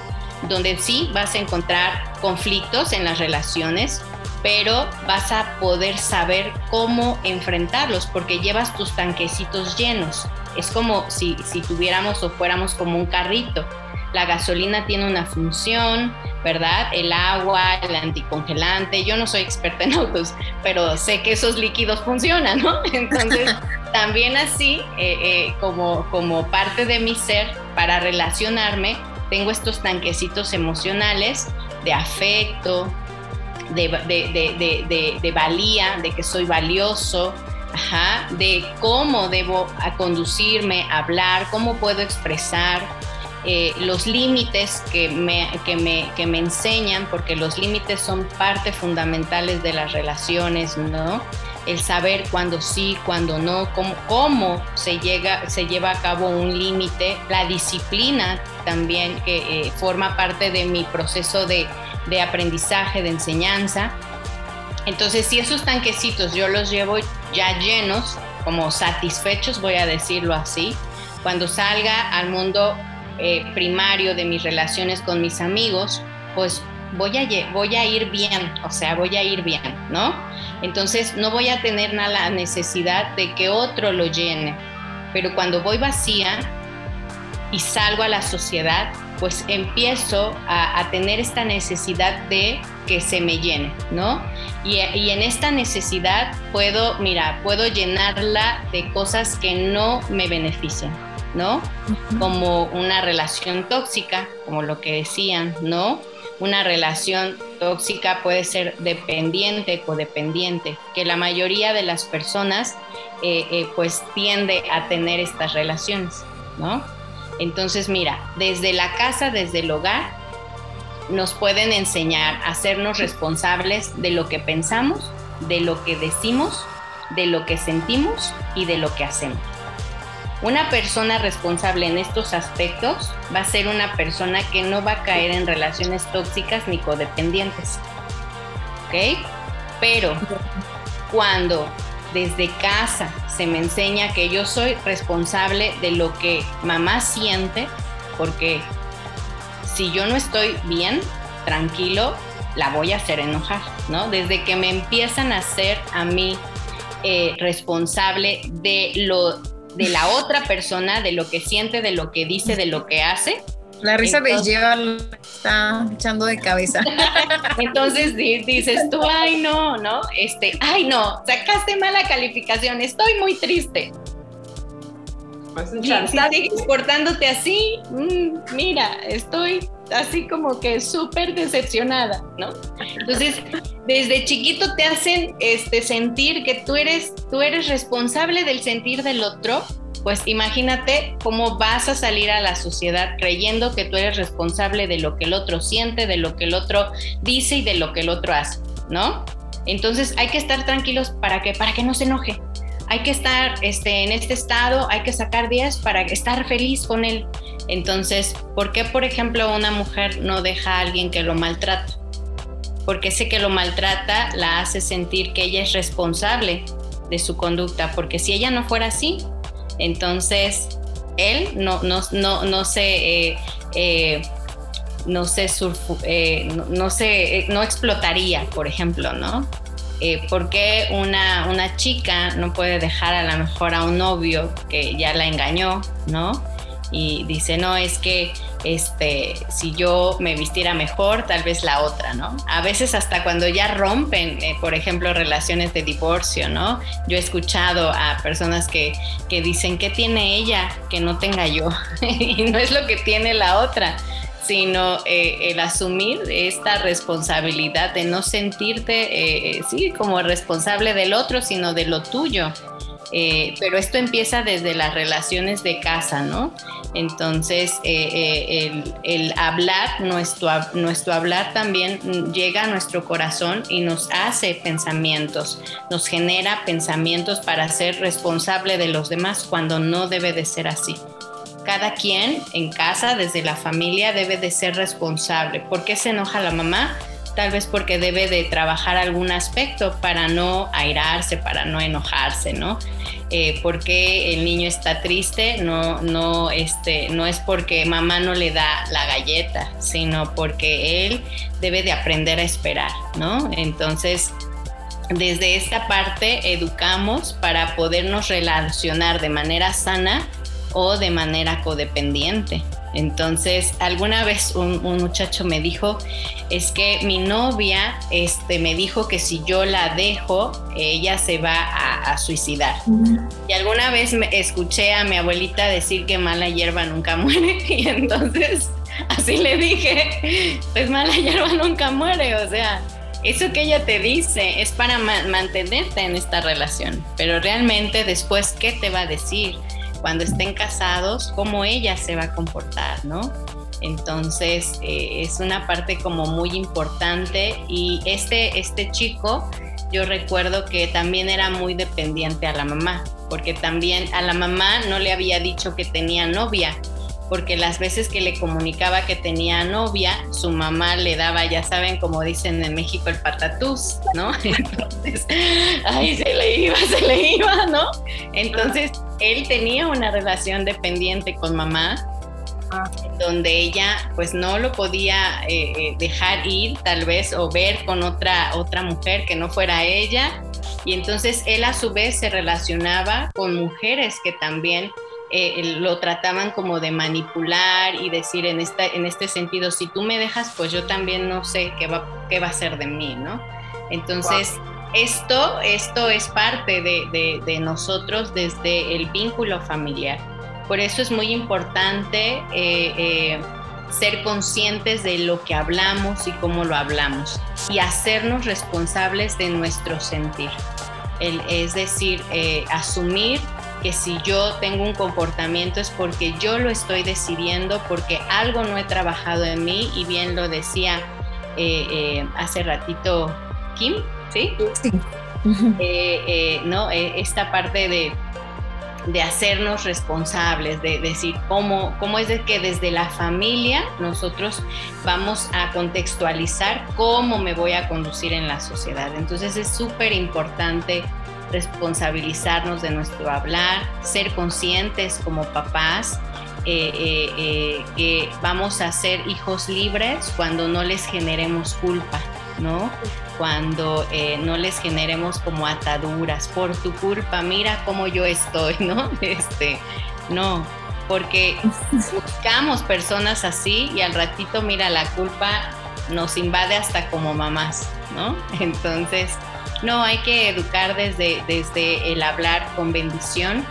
donde sí vas a encontrar conflictos en las relaciones, pero vas a poder saber cómo enfrentarlos porque llevas tus tanquecitos llenos. Es como si, si tuviéramos o fuéramos como un carrito. La gasolina tiene una función, ¿verdad? El agua, el anticongelante. Yo no soy experta en autos, pero sé que esos líquidos funcionan, ¿no? Entonces, también así, eh, eh, como, como parte de mi ser, para relacionarme, tengo estos tanquecitos emocionales de afecto, de, valía, de que soy valioso, de cómo debo conducirme, hablar, cómo puedo expresar, eh, los límites que me, que, me, que me enseñan, porque los límites son parte fundamentales de las relaciones, ¿no? El saber cuándo sí, cuándo no, cómo, cómo se, llega, se lleva a cabo un límite, la disciplina también que eh, forma parte de mi proceso de, de aprendizaje, de enseñanza. Entonces, si esos tanquecitos yo los llevo ya llenos, como satisfechos, voy a decirlo así, cuando salga al mundo eh, primario de mis relaciones con mis amigos, pues voy a, voy a ir bien, o sea, voy a ir bien, ¿no? Entonces, no voy a tener nada necesidad de que otro lo llene, pero cuando voy vacía y salgo a la sociedad, pues empiezo a, tener esta necesidad de que se me llene, ¿no? Y, y, en esta necesidad puedo, mira, puedo llenarla de cosas que no me benefician, ¿no? Como una relación tóxica, como lo que decían, ¿no? Una relación tóxica puede ser dependiente, codependiente, que la mayoría de las personas eh, eh, pues tiende a tener estas relaciones, ¿no? Entonces, mira, desde la casa, desde el hogar, nos pueden enseñar a hacernos responsables de lo que pensamos, de lo que decimos, de lo que sentimos y de lo que hacemos. Una persona responsable en estos aspectos va a ser una persona que no va a caer en relaciones tóxicas ni codependientes. ¿Ok? Pero cuando desde casa se me enseña que yo soy responsable de lo que mamá siente, porque si yo no estoy bien, tranquilo, la voy a hacer enojar, ¿no? Desde que me empiezan a hacer a mí eh, responsable de lo de la otra persona, de lo que siente, de lo que dice, de lo que hace. La risa de lleva está echando de cabeza. Entonces dices tú, ay no, ¿no? Este, ay no, sacaste mala calificación, estoy muy triste. Pues si sigues portándote así, mm, mira, estoy así como que súper decepcionada, ¿no? Entonces, desde chiquito te hacen este, sentir que tú eres, tú eres responsable del sentir del otro, pues imagínate cómo vas a salir a la sociedad creyendo que tú eres responsable de lo que el otro siente, de lo que el otro dice y de lo que el otro hace, ¿no? Entonces hay que estar tranquilos para que, para que no se enoje, hay que estar este, en este estado, hay que sacar días para estar feliz con él. Entonces, ¿por qué, por ejemplo, una mujer no deja a alguien que lo maltrata? Porque ese que lo maltrata la hace sentir que ella es responsable de su conducta, porque si ella no fuera así, entonces él no, no, no, no se... Eh, eh, no se, eh, no, se no explotaría, por ejemplo, ¿no? eh, por qué una, una chica no puede dejar a lo mejor a un novio que ya la engañó, ¿no? Y dice, no, es que este, si yo me vistiera mejor, tal vez la otra, ¿no? A veces hasta cuando ya rompen, eh, por ejemplo, relaciones de divorcio, ¿no? Yo he escuchado a personas que, que dicen, ¿qué tiene ella que no tenga yo? y no es lo que tiene la otra sino eh, el asumir esta responsabilidad de no sentirte, eh, sí, como responsable del otro, sino de lo tuyo. Eh, pero esto empieza desde las relaciones de casa, ¿no? Entonces, el, hablar, nuestro, nuestro hablar también llega a nuestro corazón y nos hace pensamientos, nos genera pensamientos para ser responsable de los demás cuando no debe de ser así cada quien en casa, desde la familia, debe de ser responsable. ¿Por qué se enoja la mamá? Tal vez porque debe de trabajar algún aspecto para no airarse, para no enojarse, ¿no? Eh, porque el niño está triste, no, no, este, no es porque mamá no le da la galleta, sino porque él debe de aprender a esperar, ¿no? Entonces, desde esta parte educamos para podernos relacionar de manera sana o de manera codependiente. Entonces, alguna vez un, muchacho me dijo, es que mi novia este, me dijo que si yo la dejo, ella se va a, suicidar. Y alguna vez me escuché a mi abuelita decir que mala hierba nunca muere. Y entonces, así le dije, pues mala hierba nunca muere. O sea, eso que ella te dice es para mantenerte en esta relación. Pero realmente después, ¿qué te va a decir? Cuando estén casados, cómo ella se va a comportar, ¿no? Entonces eh, es una parte como muy importante y este, este chico, yo recuerdo que también era muy dependiente a la mamá, porque también a la mamá no le había dicho que tenía novia, porque las veces que le comunicaba que tenía novia, su mamá le daba, ya saben, como dicen en México, el patatús, ¿no? Entonces, ay, se le iba, se le iba, ¿no? Entonces, él tenía una relación dependiente con mamá, ah. donde ella pues no lo podía eh, eh, dejar ir tal vez o ver con otra, otra mujer que no fuera ella. Y entonces él a su vez se relacionaba con mujeres que también eh, lo trataban como de manipular y decir en, esta, en este sentido, si tú me dejas, pues yo también no sé qué va, qué va a ser de mí, ¿no? Entonces, esto, esto es parte de, de, nosotros desde el vínculo familiar. Por eso es muy importante eh, eh, ser conscientes de lo que hablamos y cómo lo hablamos y hacernos responsables de nuestro sentir. Es decir, asumir que si yo tengo un comportamiento es porque yo lo estoy decidiendo, porque algo no he trabajado en mí y bien lo decía eh, eh, hace ratito Kim, ¿sí? Sí. Eh, ¿no? esta parte de, de, hacernos responsables, de decir cómo, cómo es de que desde la familia nosotros vamos a contextualizar cómo me voy a conducir en la sociedad. Entonces es súper importante responsabilizarnos de nuestro hablar, ser conscientes como papás eh, eh, eh, que vamos a ser hijos libres cuando no les generemos culpa, ¿no? Cuando no les generemos como ataduras por tu culpa, mira cómo yo estoy, ¿no? Este, no, porque buscamos personas así y al ratito, mira, la culpa nos invade hasta como mamás, ¿no? Entonces, no, hay que educar desde, desde el hablar con bendición,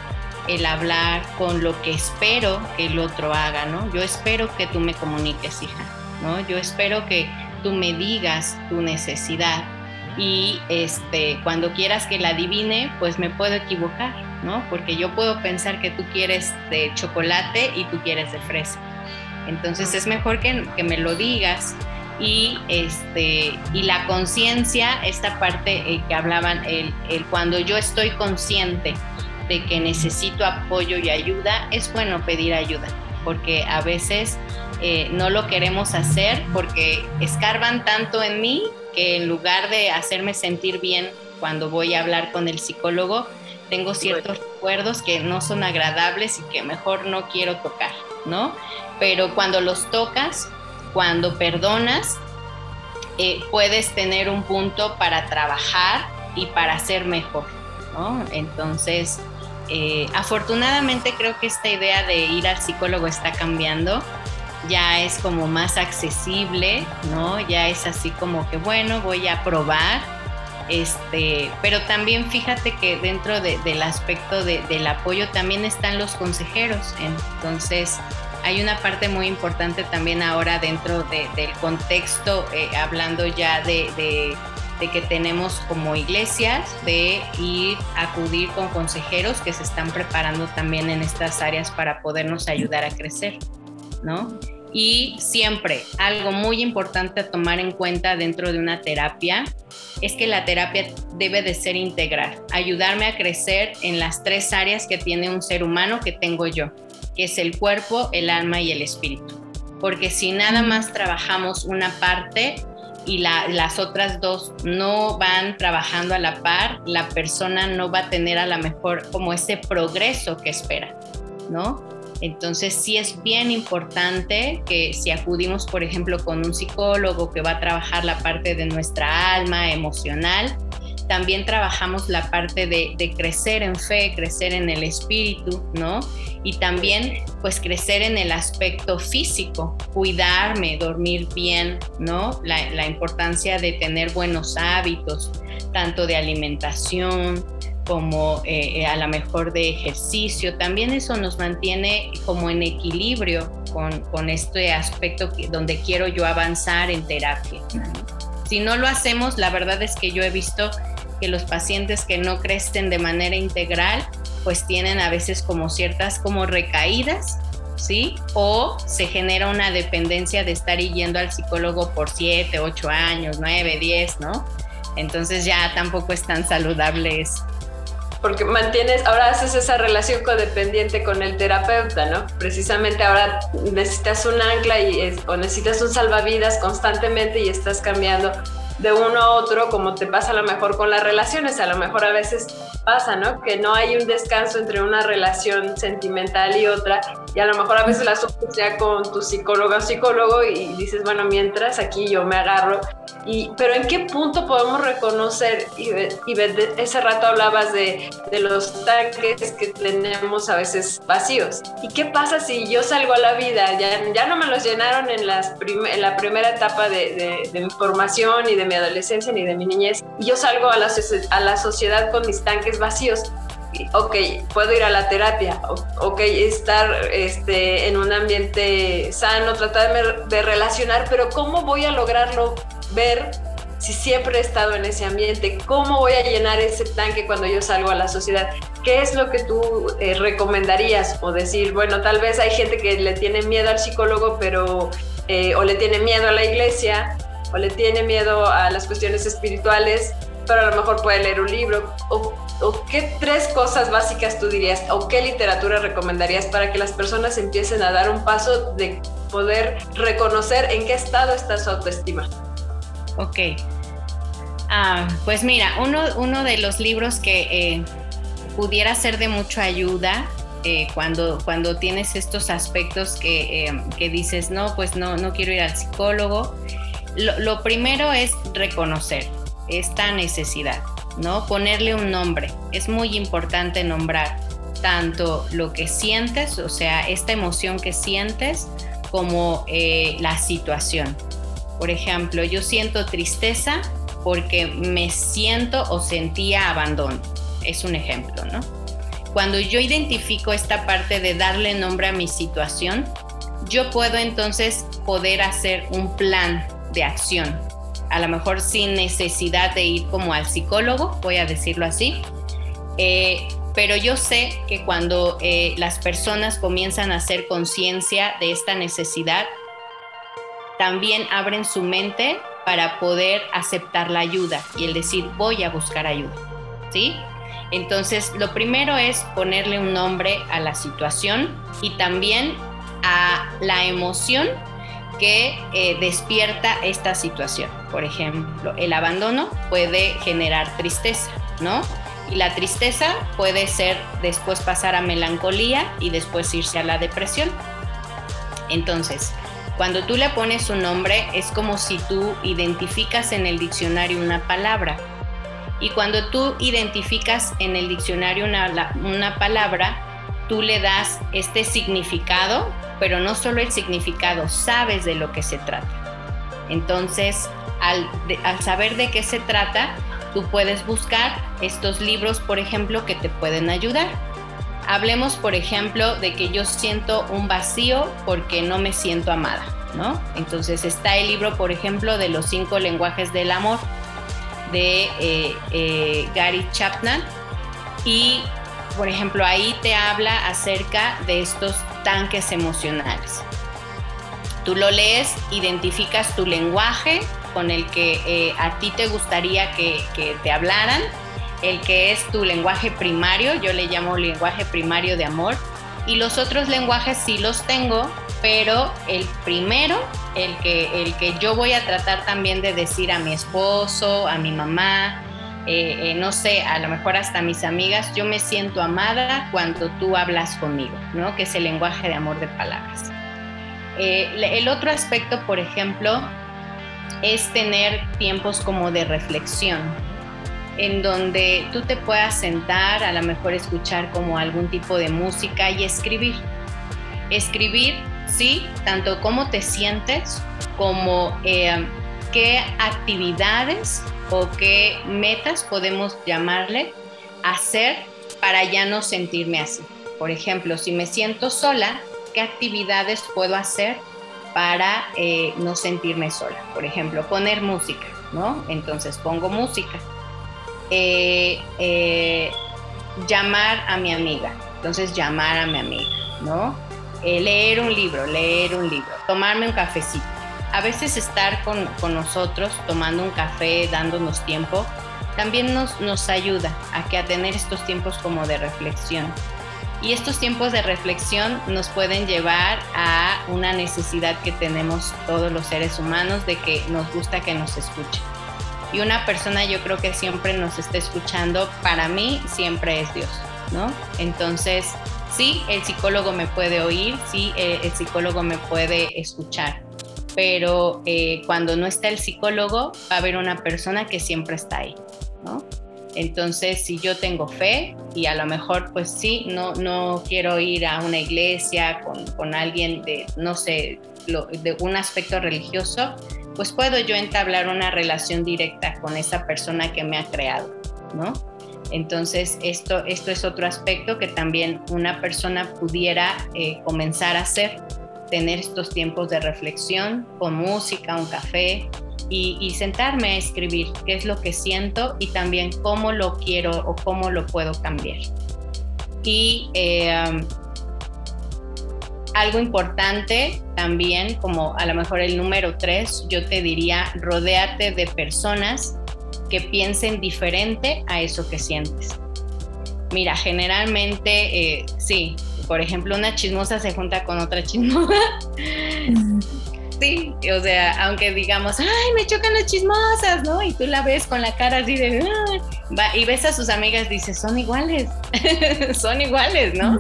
el hablar con lo que espero que el otro haga, ¿no? Yo espero que tú me comuniques, hija, ¿no? Yo espero que tú me digas tu necesidad y este, cuando quieras que la adivine, pues me puedo equivocar, ¿no? Porque yo puedo pensar que tú quieres de chocolate y tú quieres de fresa. Entonces es mejor que, que me lo digas y, este, y la conciencia, esta parte eh, que hablaban, el, el, cuando yo estoy consciente de que necesito apoyo y ayuda, es bueno pedir ayuda, porque a veces eh, no lo queremos hacer porque escarban tanto en mí que en lugar de hacerme sentir bien cuando voy a hablar con el psicólogo, tengo ciertos recuerdos que no son agradables y que mejor no quiero tocar, ¿no? Pero cuando los tocas, cuando perdonas, eh, puedes tener un punto para trabajar y para ser mejor, ¿no? Entonces, eh, afortunadamente creo que esta idea de ir al psicólogo está cambiando, ya es como más accesible, ¿no? Ya es así como que, bueno, voy a probar, este, pero también fíjate que dentro del aspecto del apoyo también están los consejeros, entonces hay una parte muy importante también ahora dentro del contexto, eh, hablando ya de, que tenemos como iglesias, de ir a acudir con consejeros que se están preparando también en estas áreas para podernos ayudar a crecer, ¿no? Y siempre algo muy importante a tomar en cuenta dentro de una terapia es que la terapia debe de ser integral, ayudarme a crecer en las tres áreas que tiene un ser humano que tengo yo que es el cuerpo, el alma y el espíritu. Porque si nada más trabajamos una parte y las otras dos no van trabajando a la par, la persona no va a tener a lo mejor como ese progreso que espera, ¿no? Entonces sí es bien importante que si acudimos, por ejemplo, con un psicólogo que va a trabajar la parte de nuestra alma emocional, también trabajamos la parte de, crecer en fe, crecer en el espíritu, ¿no? Y también pues crecer en el aspecto físico, cuidarme, dormir bien, ¿no? La, importancia de tener buenos hábitos, tanto de alimentación, como eh, eh, a lo mejor de ejercicio, también eso nos mantiene como en equilibrio con, con este aspecto donde quiero yo avanzar en terapia. Si no lo hacemos, la verdad es que yo he visto que los pacientes que no crecen de manera integral, pues tienen a veces como ciertas como recaídas, ¿sí? O se genera una dependencia de estar yendo al psicólogo por 7, 8 años, 9, 10, ¿no? Entonces ya tampoco es tan saludable eso. Porque mantienes, ahora haces esa relación codependiente con el terapeuta, ¿no? Precisamente ahora necesitas un ancla y o necesitas un salvavidas constantemente y estás cambiando de uno a otro, como te pasa a lo mejor con las relaciones, a lo mejor a veces pasa, ¿no? Que no hay un descanso entre una relación sentimental y otra y a lo mejor a veces la sufres ya con tu psicóloga o psicólogo y dices, bueno, mientras aquí yo me agarro. Y, pero ¿en qué punto podemos reconocer, y, y ese rato hablabas de, de, los tanques que tenemos a veces vacíos? ¿Y qué pasa si yo salgo a la vida? Ya, ya no me los llenaron en, las en la primera etapa de, de, de, mi formación, ni de mi adolescencia, ni de mi niñez, y yo salgo a la, a la sociedad con mis tanques vacíos ok, puedo ir a la terapia, ok, estar este, en un ambiente sano, tratar de relacionar, pero ¿cómo voy a lograrlo ver si siempre he estado en ese ambiente? ¿Cómo voy a llenar ese tanque cuando yo salgo a la sociedad? ¿Qué es lo que tú eh, recomendarías? O decir, bueno, tal vez hay gente que le tiene miedo al psicólogo, pero, eh, o le tiene miedo a la iglesia, o le tiene miedo a las cuestiones espirituales, pero a lo mejor puede leer un libro. ¿O qué tres cosas básicas tú dirías o qué literatura recomendarías para que las personas empiecen a dar un paso de poder reconocer en qué estado está su autoestima? Ok. Ah, pues mira, uno, uno, de los libros que eh, pudiera ser de mucha ayuda eh, cuando, cuando tienes estos aspectos que, eh, que, dices, no, pues no, no quiero ir al psicólogo. lo primero es reconocer esta necesidad. ¿No? Ponerle un nombre. Es muy importante nombrar tanto lo que sientes, o sea, esta emoción que sientes, como eh, la situación. Por ejemplo, yo siento tristeza porque me siento o sentía abandono. Es un ejemplo, ¿no? Cuando yo identifico esta parte de darle nombre a mi situación, yo puedo entonces poder hacer un plan de acción a lo mejor sin necesidad de ir como al psicólogo, voy a decirlo así. Eh, pero yo sé que cuando eh, las personas comienzan a hacer conciencia de esta necesidad, también abren su mente para poder aceptar la ayuda y el decir voy a buscar ayuda, ¿sí? Entonces, lo primero es ponerle un nombre a la situación y también a la emoción que eh, despierta esta situación. Por ejemplo, el abandono puede generar tristeza, ¿no? Y la tristeza puede ser después pasar a melancolía y después irse a la depresión. Entonces, cuando tú le pones un nombre, es como si tú identificas en el diccionario una palabra. Y cuando tú identificas en el diccionario una, una palabra, tú le das este significado pero no solo el significado, sabes de lo que se trata. Entonces, al, saber de qué se trata, tú puedes buscar estos libros, por ejemplo, que te pueden ayudar. Hablemos, por ejemplo, de que yo siento un vacío porque no me siento amada, ¿no? Entonces está el libro, por ejemplo, de los cinco lenguajes del amor de eh, eh, Gary Chapman y por ejemplo, ahí te habla acerca de estos tanques emocionales. Tú lo lees, identificas tu lenguaje con el que eh, a ti te gustaría que, que te hablaran, el que es tu lenguaje primario, yo le llamo lenguaje primario de amor, y los otros lenguajes sí los tengo, pero el primero, el que, el que yo voy a tratar también de decir a mi esposo, a mi mamá, eh, eh, no sé, a lo mejor hasta mis amigas, yo me siento amada cuando tú hablas conmigo, ¿no? Que es el lenguaje de amor de palabras. Eh, el otro aspecto, por ejemplo, es tener tiempos como de reflexión, en donde tú te puedas sentar, a lo mejor escuchar como algún tipo de música y escribir. Escribir, sí, tanto cómo te sientes como qué actividades o qué metas podemos llamarle hacer para ya no sentirme así. Por ejemplo, si me siento sola, ¿qué actividades puedo hacer para eh, no sentirme sola? Por ejemplo, poner música, ¿no? Entonces pongo música. Eh, eh, llamar a mi amiga, entonces llamar a mi amiga, ¿no? leer un libro, leer un libro, tomarme un cafecito a veces estar con, nosotros tomando un café, dándonos tiempo, también nos, nos ayuda a, que a tener estos tiempos como de reflexión. Y estos tiempos de reflexión nos pueden llevar a una necesidad que tenemos todos los seres humanos de que nos gusta que nos escuchen. Y una persona yo creo que siempre nos está escuchando, para mí siempre es Dios, ¿no? Entonces, sí, el psicólogo me puede oír, sí, eh, el psicólogo me puede escuchar, pero eh, cuando no está el psicólogo, va a haber una persona que siempre está ahí, ¿no? Entonces, si yo tengo fe y a lo mejor, pues sí, no, no quiero ir a una iglesia con, con alguien de, no sé, de un aspecto religioso, pues puedo yo entablar una relación directa con esa persona que me ha creado, ¿no? Entonces, esto, esto es otro aspecto que también una persona pudiera eh, comenzar a hacer, tener estos tiempos de reflexión con música, un café y, sentarme a escribir qué es lo que siento y también cómo lo quiero o cómo lo puedo cambiar. Y eh, algo importante también, como a lo mejor el número tres, yo te diría, rodearte de personas que piensen diferente a eso que sientes. Mira, generalmente, eh, sí, por ejemplo, una chismosa se junta con otra chismosa. Sí, o sea, aunque digamos, ay, me chocan las chismosas, ¿no? Y tú la ves con la cara así de, va, y ves a sus amigas, dices, son iguales, son iguales, ¿no?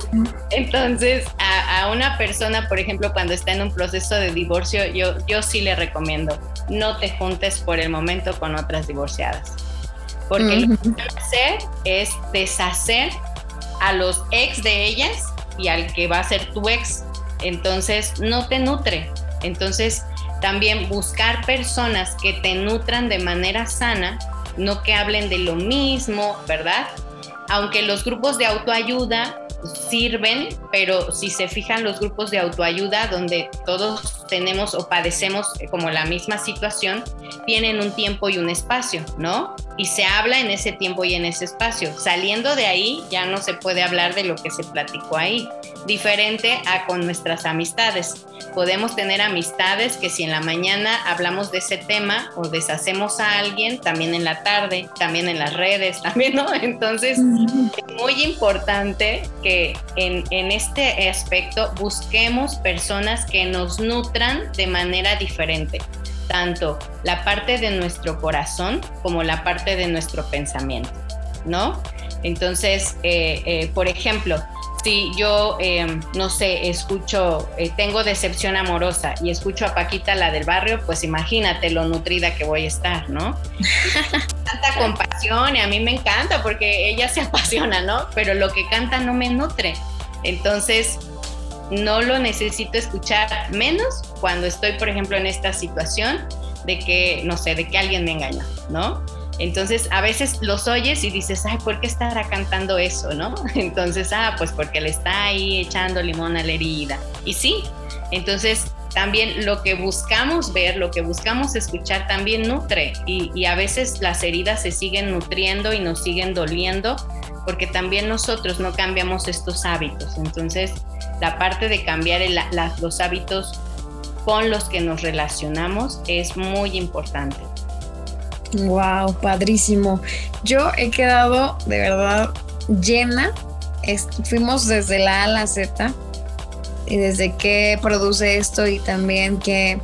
Entonces, a, una persona, por ejemplo, cuando está en un proceso de divorcio, yo, yo sí le recomiendo, no te juntes por el momento con otras divorciadas. Porque lo que van a hacer es deshacer a los ex de ellas y al que va a ser tu ex. Entonces, no te nutre entonces, también buscar personas que te nutran de manera sana, no que hablen de lo mismo, ¿verdad? Aunque los grupos de autoayuda sirven, pero si se fijan los grupos de autoayuda donde todos tenemos o padecemos como la misma situación, tienen un tiempo y un espacio, ¿no? Y se habla en ese tiempo y en ese espacio. Saliendo de ahí ya no se puede hablar de lo que se platicó ahí, diferente a con nuestras amistades. Podemos tener amistades que si en la mañana hablamos de ese tema o deshacemos a alguien, también en la tarde, también en las redes, también, ¿no? Entonces, es muy importante que en, en este aspecto busquemos personas que nos nutran de manera diferente tanto la parte de nuestro corazón como la parte de nuestro pensamiento, ¿no? Entonces, eh, eh, por ejemplo, si yo, em, no sé, escucho, eh, tengo decepción amorosa y escucho a Paquita, la del barrio, pues imagínate lo nutrida que voy a estar, ¿no? Tanta compasión y a mí me encanta porque ella se apasiona, ¿no? Pero lo que canta no me nutre. Entonces, no lo necesito escuchar menos cuando estoy, por ejemplo, en esta situación de que, no sé, de que alguien me engaña, ¿no? Entonces, a veces los oyes y dices, ay, ¿por qué estará cantando eso, no? Entonces, ah, pues porque le está ahí echando limón a la herida. Y sí, entonces también lo que buscamos ver, lo que buscamos escuchar también nutre y, y, a veces las heridas se siguen nutriendo y nos siguen doliendo porque también nosotros no cambiamos estos hábitos. Entonces, la parte de cambiar los hábitos con los que nos relacionamos es muy importante. Wow, padrísimo. Yo he quedado de verdad llena. fuimos desde la A a la Z y desde qué produce esto y también qué,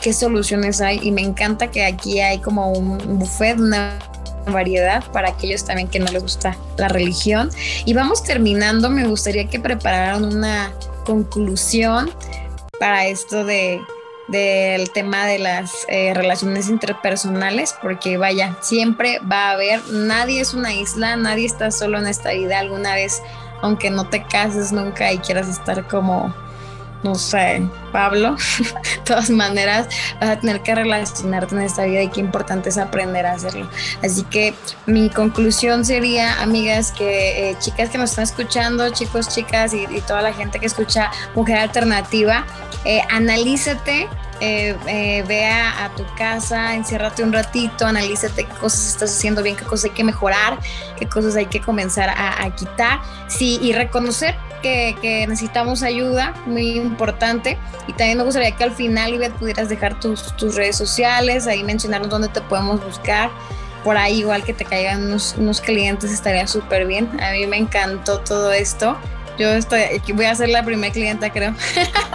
qué soluciones hay. Y me encanta que aquí hay como un buffet, una variedad para aquellos también que no les gusta la religión. Y vamos terminando, me gustaría que prepararan una conclusión para esto de del tema de las eh, relaciones interpersonales, porque vaya, siempre va a haber, nadie es una isla, nadie está solo en esta vida alguna vez, aunque no te cases nunca y quieras estar como no sé, Pablo, de todas maneras vas a tener que relacionarte en esta vida y qué importante es aprender a hacerlo. Así que mi conclusión sería, amigas, que eh, chicas que nos están escuchando, chicos, chicas y, toda la gente que escucha Mujer Alternativa, eh, analízate, eh, eh, vea a tu casa, enciérrate un ratito, analízate qué cosas estás haciendo bien, qué cosas hay que mejorar, qué cosas hay que comenzar a, quitar, sí, y reconocer que, necesitamos ayuda, muy importante. Y también me gustaría que al final, Ivette, pudieras dejar tus, tus redes sociales, ahí mencionarnos dónde te podemos buscar. Por ahí igual que te caigan unos, unos clientes estaría súper bien. A mí me encantó todo esto. Yo estoy, voy a ser la primera clienta, creo.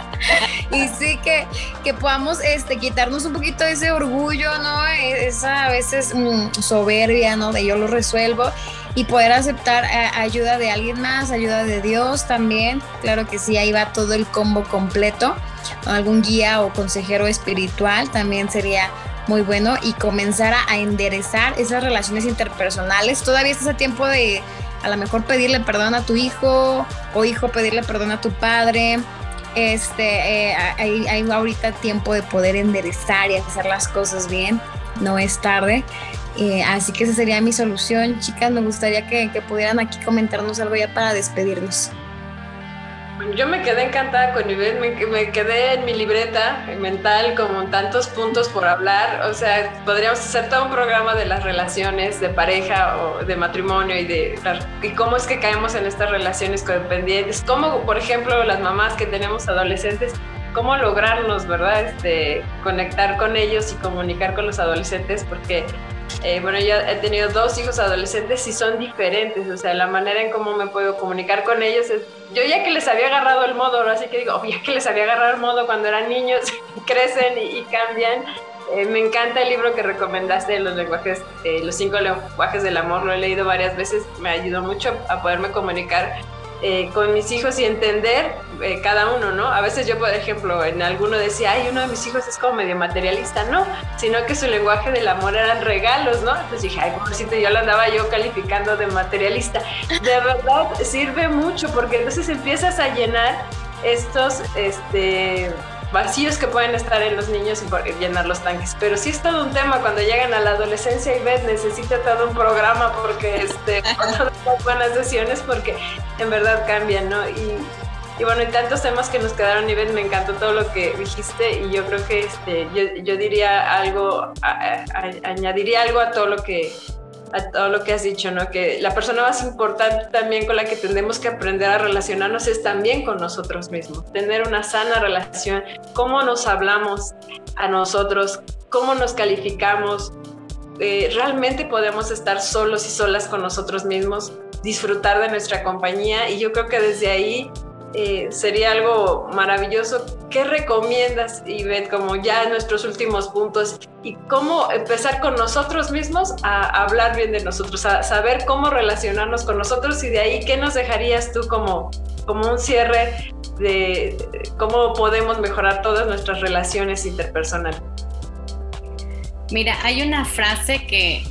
y sí que, que podamos este, quitarnos un poquito ese orgullo, ¿no? E, esa a veces mm, soberbia, ¿no? De yo lo resuelvo y poder aceptar eh, ayuda de alguien más, ayuda de Dios también. Claro que sí, ahí va todo el combo completo. Algún guía o consejero espiritual también sería muy bueno y comenzar a, enderezar esas relaciones interpersonales. Todavía estás a tiempo de a lo mejor pedirle perdón a tu hijo o hijo pedirle perdón a tu padre. Este, eh, hay, hay ahorita tiempo de poder enderezar y hacer las cosas bien, no es tarde. Eh, así que esa sería mi solución, chicas. Me gustaría que, que pudieran aquí comentarnos algo ya para despedirnos. Yo me quedé encantada con Ivette, me, me, quedé en mi libreta mental como tantos puntos por hablar. O sea, podríamos hacer todo un programa de las relaciones de pareja o de matrimonio y de y cómo es que caemos en estas relaciones codependientes. Cómo, por ejemplo, las mamás que tenemos adolescentes, cómo lograrnos, ¿verdad? Este, conectar con ellos y comunicar con los adolescentes, porque eh, bueno, yo he tenido dos hijos adolescentes y son diferentes, o sea, la manera en cómo me puedo comunicar con ellos es, yo ya que les había agarrado el modo, así que digo, ya que les había agarrado el modo cuando eran niños, crecen y, cambian. Eh, me encanta el libro que recomendaste, los lenguajes, eh, los cinco lenguajes del amor, lo he leído varias veces, me ayudó mucho a poderme comunicar eh, con mis hijos y entender eh, cada uno, ¿no? A veces yo, por ejemplo, en alguno decía, ay, uno de mis hijos es como medio materialista, no, sino que su lenguaje del amor eran regalos, ¿no? Entonces dije, ay, pobrecito, yo lo andaba yo calificando de materialista. De verdad, sirve mucho porque entonces empiezas a llenar estos, este, vacíos que pueden estar en los niños y llenar los tanques. Pero sí es todo un tema cuando llegan a la adolescencia y ves, necesita todo un programa porque este, buenas sesiones porque en verdad cambian, ¿no? Y, y bueno, y tantos temas que nos quedaron, y me encantó todo lo que dijiste y yo creo que este, yo, yo diría algo, añadiría algo a todo lo que a todo lo que has dicho, ¿no? Que la persona más importante también con la que tenemos que aprender a relacionarnos es también con nosotros mismos, tener una sana relación, cómo nos hablamos a nosotros, cómo nos calificamos, eh, realmente podemos estar solos y solas con nosotros mismos, disfrutar de nuestra compañía. Y yo creo que desde ahí eh, sería algo maravilloso. ¿Qué recomiendas, Ivette, como ya nuestros últimos puntos? Y cómo empezar con nosotros mismos a hablar bien de nosotros, a saber cómo relacionarnos con nosotros y de ahí, ¿qué nos dejarías tú como, como un cierre de cómo podemos mejorar todas nuestras relaciones interpersonales? Mira, hay una frase que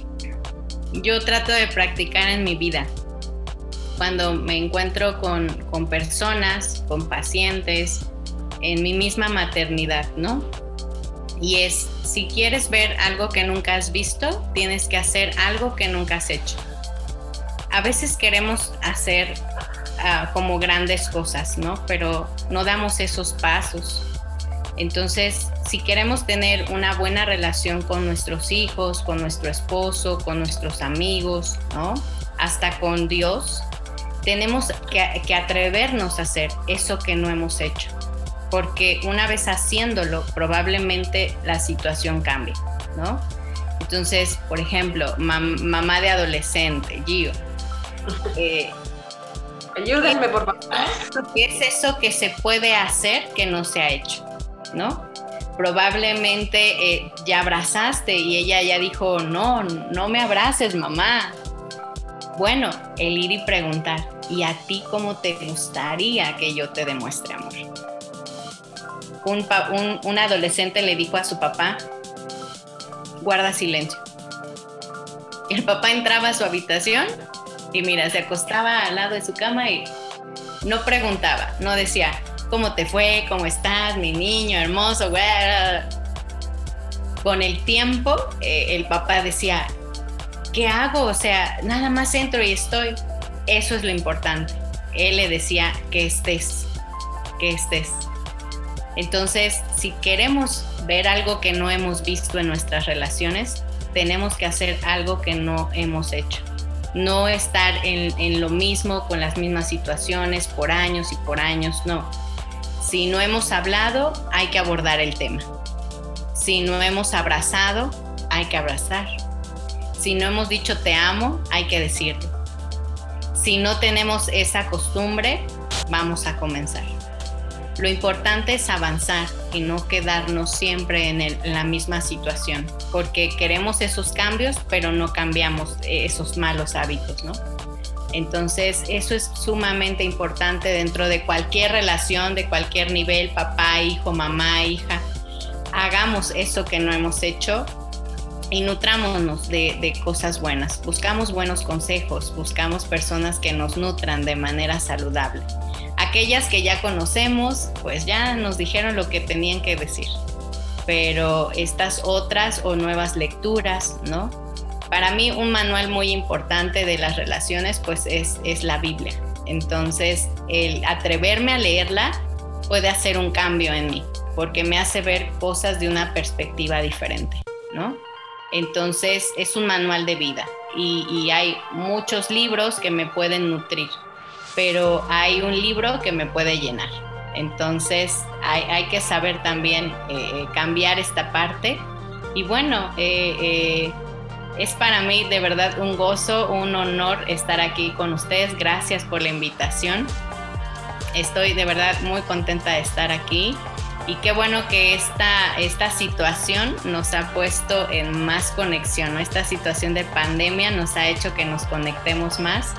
yo trato de practicar en mi vida cuando me encuentro con, con personas, con pacientes, en mi misma maternidad, ¿no? Y es, si quieres ver algo que nunca has visto, tienes que hacer algo que nunca has hecho. A veces queremos hacer uh, como grandes cosas, ¿no? Pero no damos esos pasos. Entonces, si queremos tener una buena relación con nuestros hijos, con nuestro esposo, con nuestros amigos, ¿no? Hasta con Dios, tenemos que, atrevernos a hacer eso que no hemos hecho, porque una vez haciéndolo, probablemente la situación cambie, ¿no? Entonces, por ejemplo, mamá de adolescente, Gio. Eh, Ayúdenme, por favor. ¿Qué es eso que se puede hacer que no se ha hecho? ¿No? Probablemente eh, ya abrazaste y ella ya dijo, no, no me abraces, mamá, bueno, el ir y preguntar, ¿y a ti cómo te gustaría que yo te demuestre amor? Un, adolescente le dijo a su papá, guarda silencio. El papá entraba a su habitación y mira, se acostaba al lado de su cama y no preguntaba, no decía, ¿cómo te fue? ¿Cómo estás? Mi niño hermoso. Con el tiempo, eh, el papá decía, ¿qué hago? O sea, nada más entro y estoy. Eso es lo importante. Él le decía que estés, que estés. Entonces, si queremos ver algo que no hemos visto en nuestras relaciones, tenemos que hacer algo que no hemos hecho. No estar en, lo mismo, con las mismas situaciones por años y por años, no. Si no hemos hablado, hay que abordar el tema. Si no hemos abrazado, hay que abrazar. Si no hemos dicho te amo, hay que decirlo. Si no tenemos esa costumbre, vamos a comenzar. lo importante es avanzar y no quedarnos siempre en, la misma situación, porque queremos esos cambios, pero no cambiamos esos malos hábitos, ¿no? Entonces, eso es sumamente importante dentro de cualquier relación, de cualquier nivel, papá, hijo, mamá, hija. Hagamos eso que no hemos hecho y nutrámonos de, de, cosas buenas. Buscamos buenos consejos, buscamos personas que nos nutran de manera saludable. Aquellas que ya conocemos, pues ya nos dijeron lo que tenían que decir. Pero estas otras o nuevas lecturas, ¿no? Para mí un manual muy importante de las relaciones, pues es, es la Biblia. Entonces, el atreverme a leerla puede hacer un cambio en mí, porque me hace ver cosas de una perspectiva diferente, ¿no? Entonces es un manual de vida y, hay muchos libros que me pueden nutrir, pero hay un libro que me puede llenar. Entonces hay, que saber también eh, cambiar esta parte. Y bueno, eh, eh, es para mí de verdad un gozo, un honor estar aquí con ustedes. Gracias por la invitación. Estoy de verdad muy contenta de estar aquí y qué bueno que esta, esta situación nos ha puesto en más conexión, ¿no? Esta situación de pandemia nos ha hecho que nos conectemos más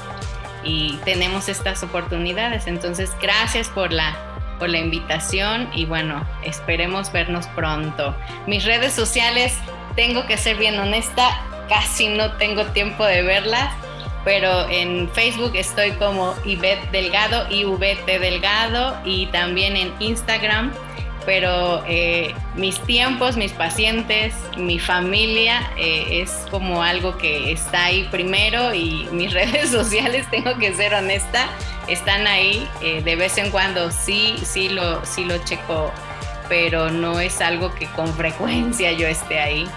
y tenemos estas oportunidades. Entonces, gracias por la, por la invitación y bueno, esperemos vernos pronto. Mis redes sociales, tengo que ser bien honesta, casi no tengo tiempo de verlas pero en Facebook estoy como Ivette Delgado, IVT Delgado, y también en Instagram pero eh, mis tiempos, mis pacientes, mi familia eh, es como algo que está ahí primero y mis redes sociales, tengo que ser honesta, están ahí. Eh, de vez en cuando sí, sí lo, sí lo checo, pero no es algo que con frecuencia yo esté ahí.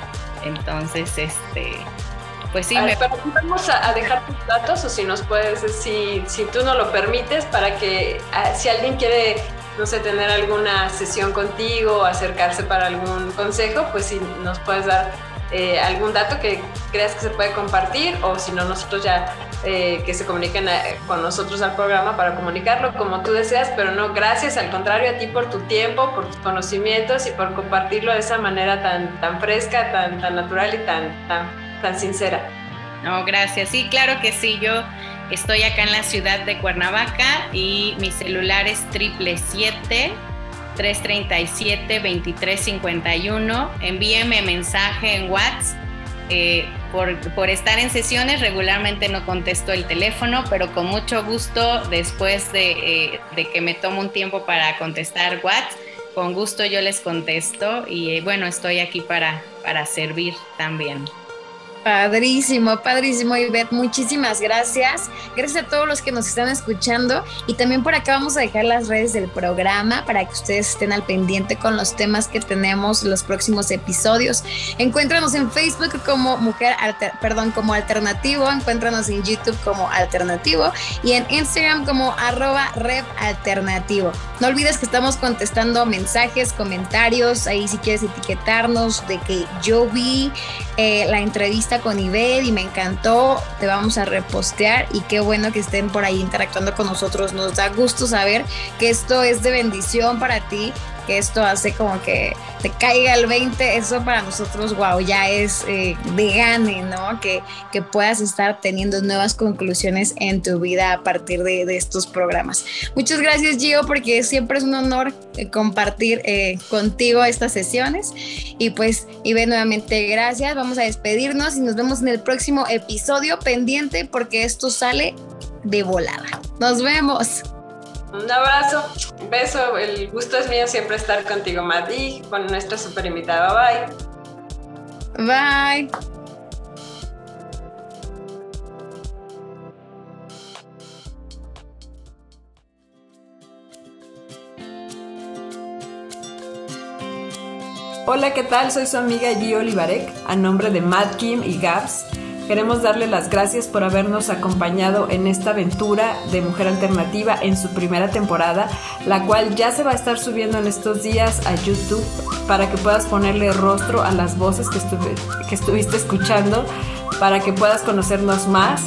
Entonces, este, pues sí. me... Pero vamos a, dejar tus datos o si nos puedes, si, si tú no lo permites, para que ah, si alguien quiere no sé, tener alguna sesión contigo, acercarse para algún consejo, pues si nos puedes dar eh, algún dato que creas que se puede compartir o si no, nosotros ya eh, que se comuniquen eh, con nosotros al programa para comunicarlo como tú deseas, pero no, gracias al contrario a ti por tu tiempo, por tus conocimientos y por compartirlo de esa manera tan, tan fresca, tan, tan natural y tan, tan, tan sincera. No, gracias. Sí, claro que sí. Yo Estoy acá en la ciudad de Cuernavaca y mi celular es 777 337 2351. Envíeme mensaje en WhatsApp. Eh, por, por, estar en sesiones regularmente no contesto el teléfono, pero con mucho gusto después de, eh, de que me tomo un tiempo para contestar WhatsApp, con gusto yo les contesto y eh, bueno, estoy aquí para, para servir también. Padrísimo, padrísimo, Ivette. Muchísimas gracias. Gracias a todos los que nos están escuchando. Y también por acá vamos a dejar las redes del programa para que ustedes estén al pendiente con los temas que tenemos en los próximos episodios. Encuéntranos en Facebook como Mujer, perdón, como Alternativo. Encuéntranos en YouTube como Alternativo y en Instagram como arroba Rep. No olvides que estamos contestando mensajes, comentarios. Ahí si quieres etiquetarnos de que yo vi eh, la entrevista con Ived y me encantó, te vamos a repostear y qué bueno que estén por ahí interactuando con nosotros. Nos da gusto saber que esto es de bendición para ti que esto hace como que te caiga el 20, eso para nosotros, wow, ya es eh, de gane, ¿no? Que, que puedas estar teniendo nuevas conclusiones en tu vida a partir de, de estos programas. Muchas gracias, Gio, porque siempre es un honor eh, compartir eh, contigo estas sesiones. Y pues, Ibe, nuevamente gracias. Vamos a despedirnos y nos vemos en el próximo episodio pendiente porque esto sale de volada. Nos vemos. Un abrazo, un beso, el gusto es mío siempre estar contigo, Madi, con nuestra super invitada. Bye. Bye. Hola, ¿qué tal? Soy su amiga Gio Olivarek, a nombre de Matt Kim y Gaps Queremos darle las gracias por habernos acompañado en esta aventura de Mujer Alternativa en su primera temporada, la cual ya se va a estar subiendo en estos días a YouTube para que puedas ponerle rostro a las voces que, estuviste escuchando, para que puedas conocernos más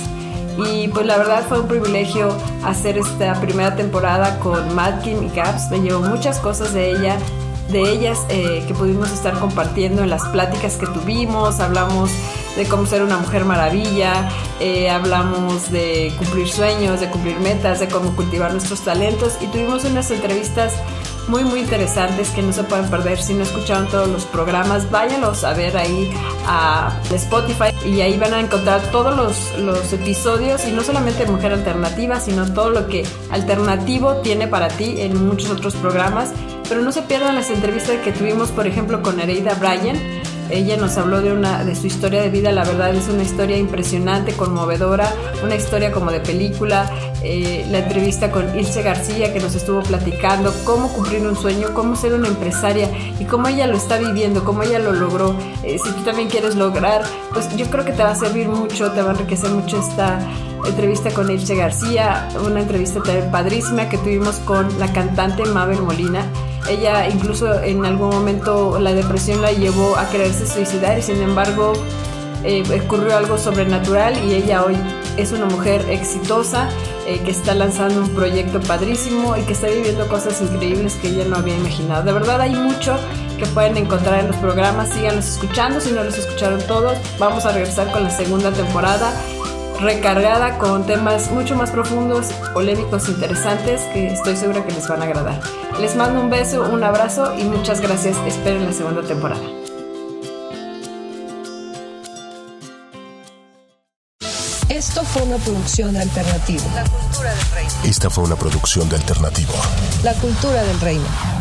Y pues la verdad fue un privilegio hacer esta primera temporada con Madkin y Gaps. Me llevo muchas cosas de ella, de ellas eh, que pudimos estar compartiendo en las pláticas que tuvimos. Hablamos de cómo ser una mujer maravilla, eh, hablamos de cumplir sueños, de cumplir metas, de cómo cultivar nuestros talentos y tuvimos unas entrevistas muy muy interesantes que no se pueden perder. Si no escucharon todos los programas váyanlos a ver ahí a Spotify y ahí van a encontrar todos los, los episodios y no solamente Mujer Alternativa sino todo lo que alternativo tiene para ti en muchos otros programas. Pero no se pierdan las entrevistas que tuvimos por ejemplo con Nereida Bryan ella nos habló de, una, de su historia de vida, la verdad es una historia impresionante, conmovedora, una historia como de película. Eh, la entrevista con Ilse García que nos estuvo platicando cómo cumplir un sueño, cómo ser una empresaria y cómo ella lo está viviendo, cómo ella lo logró. Eh, si tú también quieres lograr, pues yo creo que te va a servir mucho, te va a enriquecer mucho esta entrevista con Ilse García, una entrevista también padrísima que tuvimos con la cantante Mabel Molina. Ella incluso en algún momento la depresión la llevó a quererse suicidar y sin embargo eh, ocurrió algo sobrenatural y ella hoy es una mujer exitosa eh, que está lanzando un proyecto padrísimo y que está viviendo cosas increíbles que ella no había imaginado. De verdad hay mucho que pueden encontrar en los programas, síganlos escuchando, si no los escucharon todos, vamos a regresar con la segunda temporada recargada con temas mucho más profundos, polémicos, interesantes que estoy segura que les van a agradar. Les mando un beso, un abrazo y muchas gracias. Esperen la segunda temporada. Esto fue una producción de Alternativo. Esta fue una producción de Alternativo. La cultura del reino.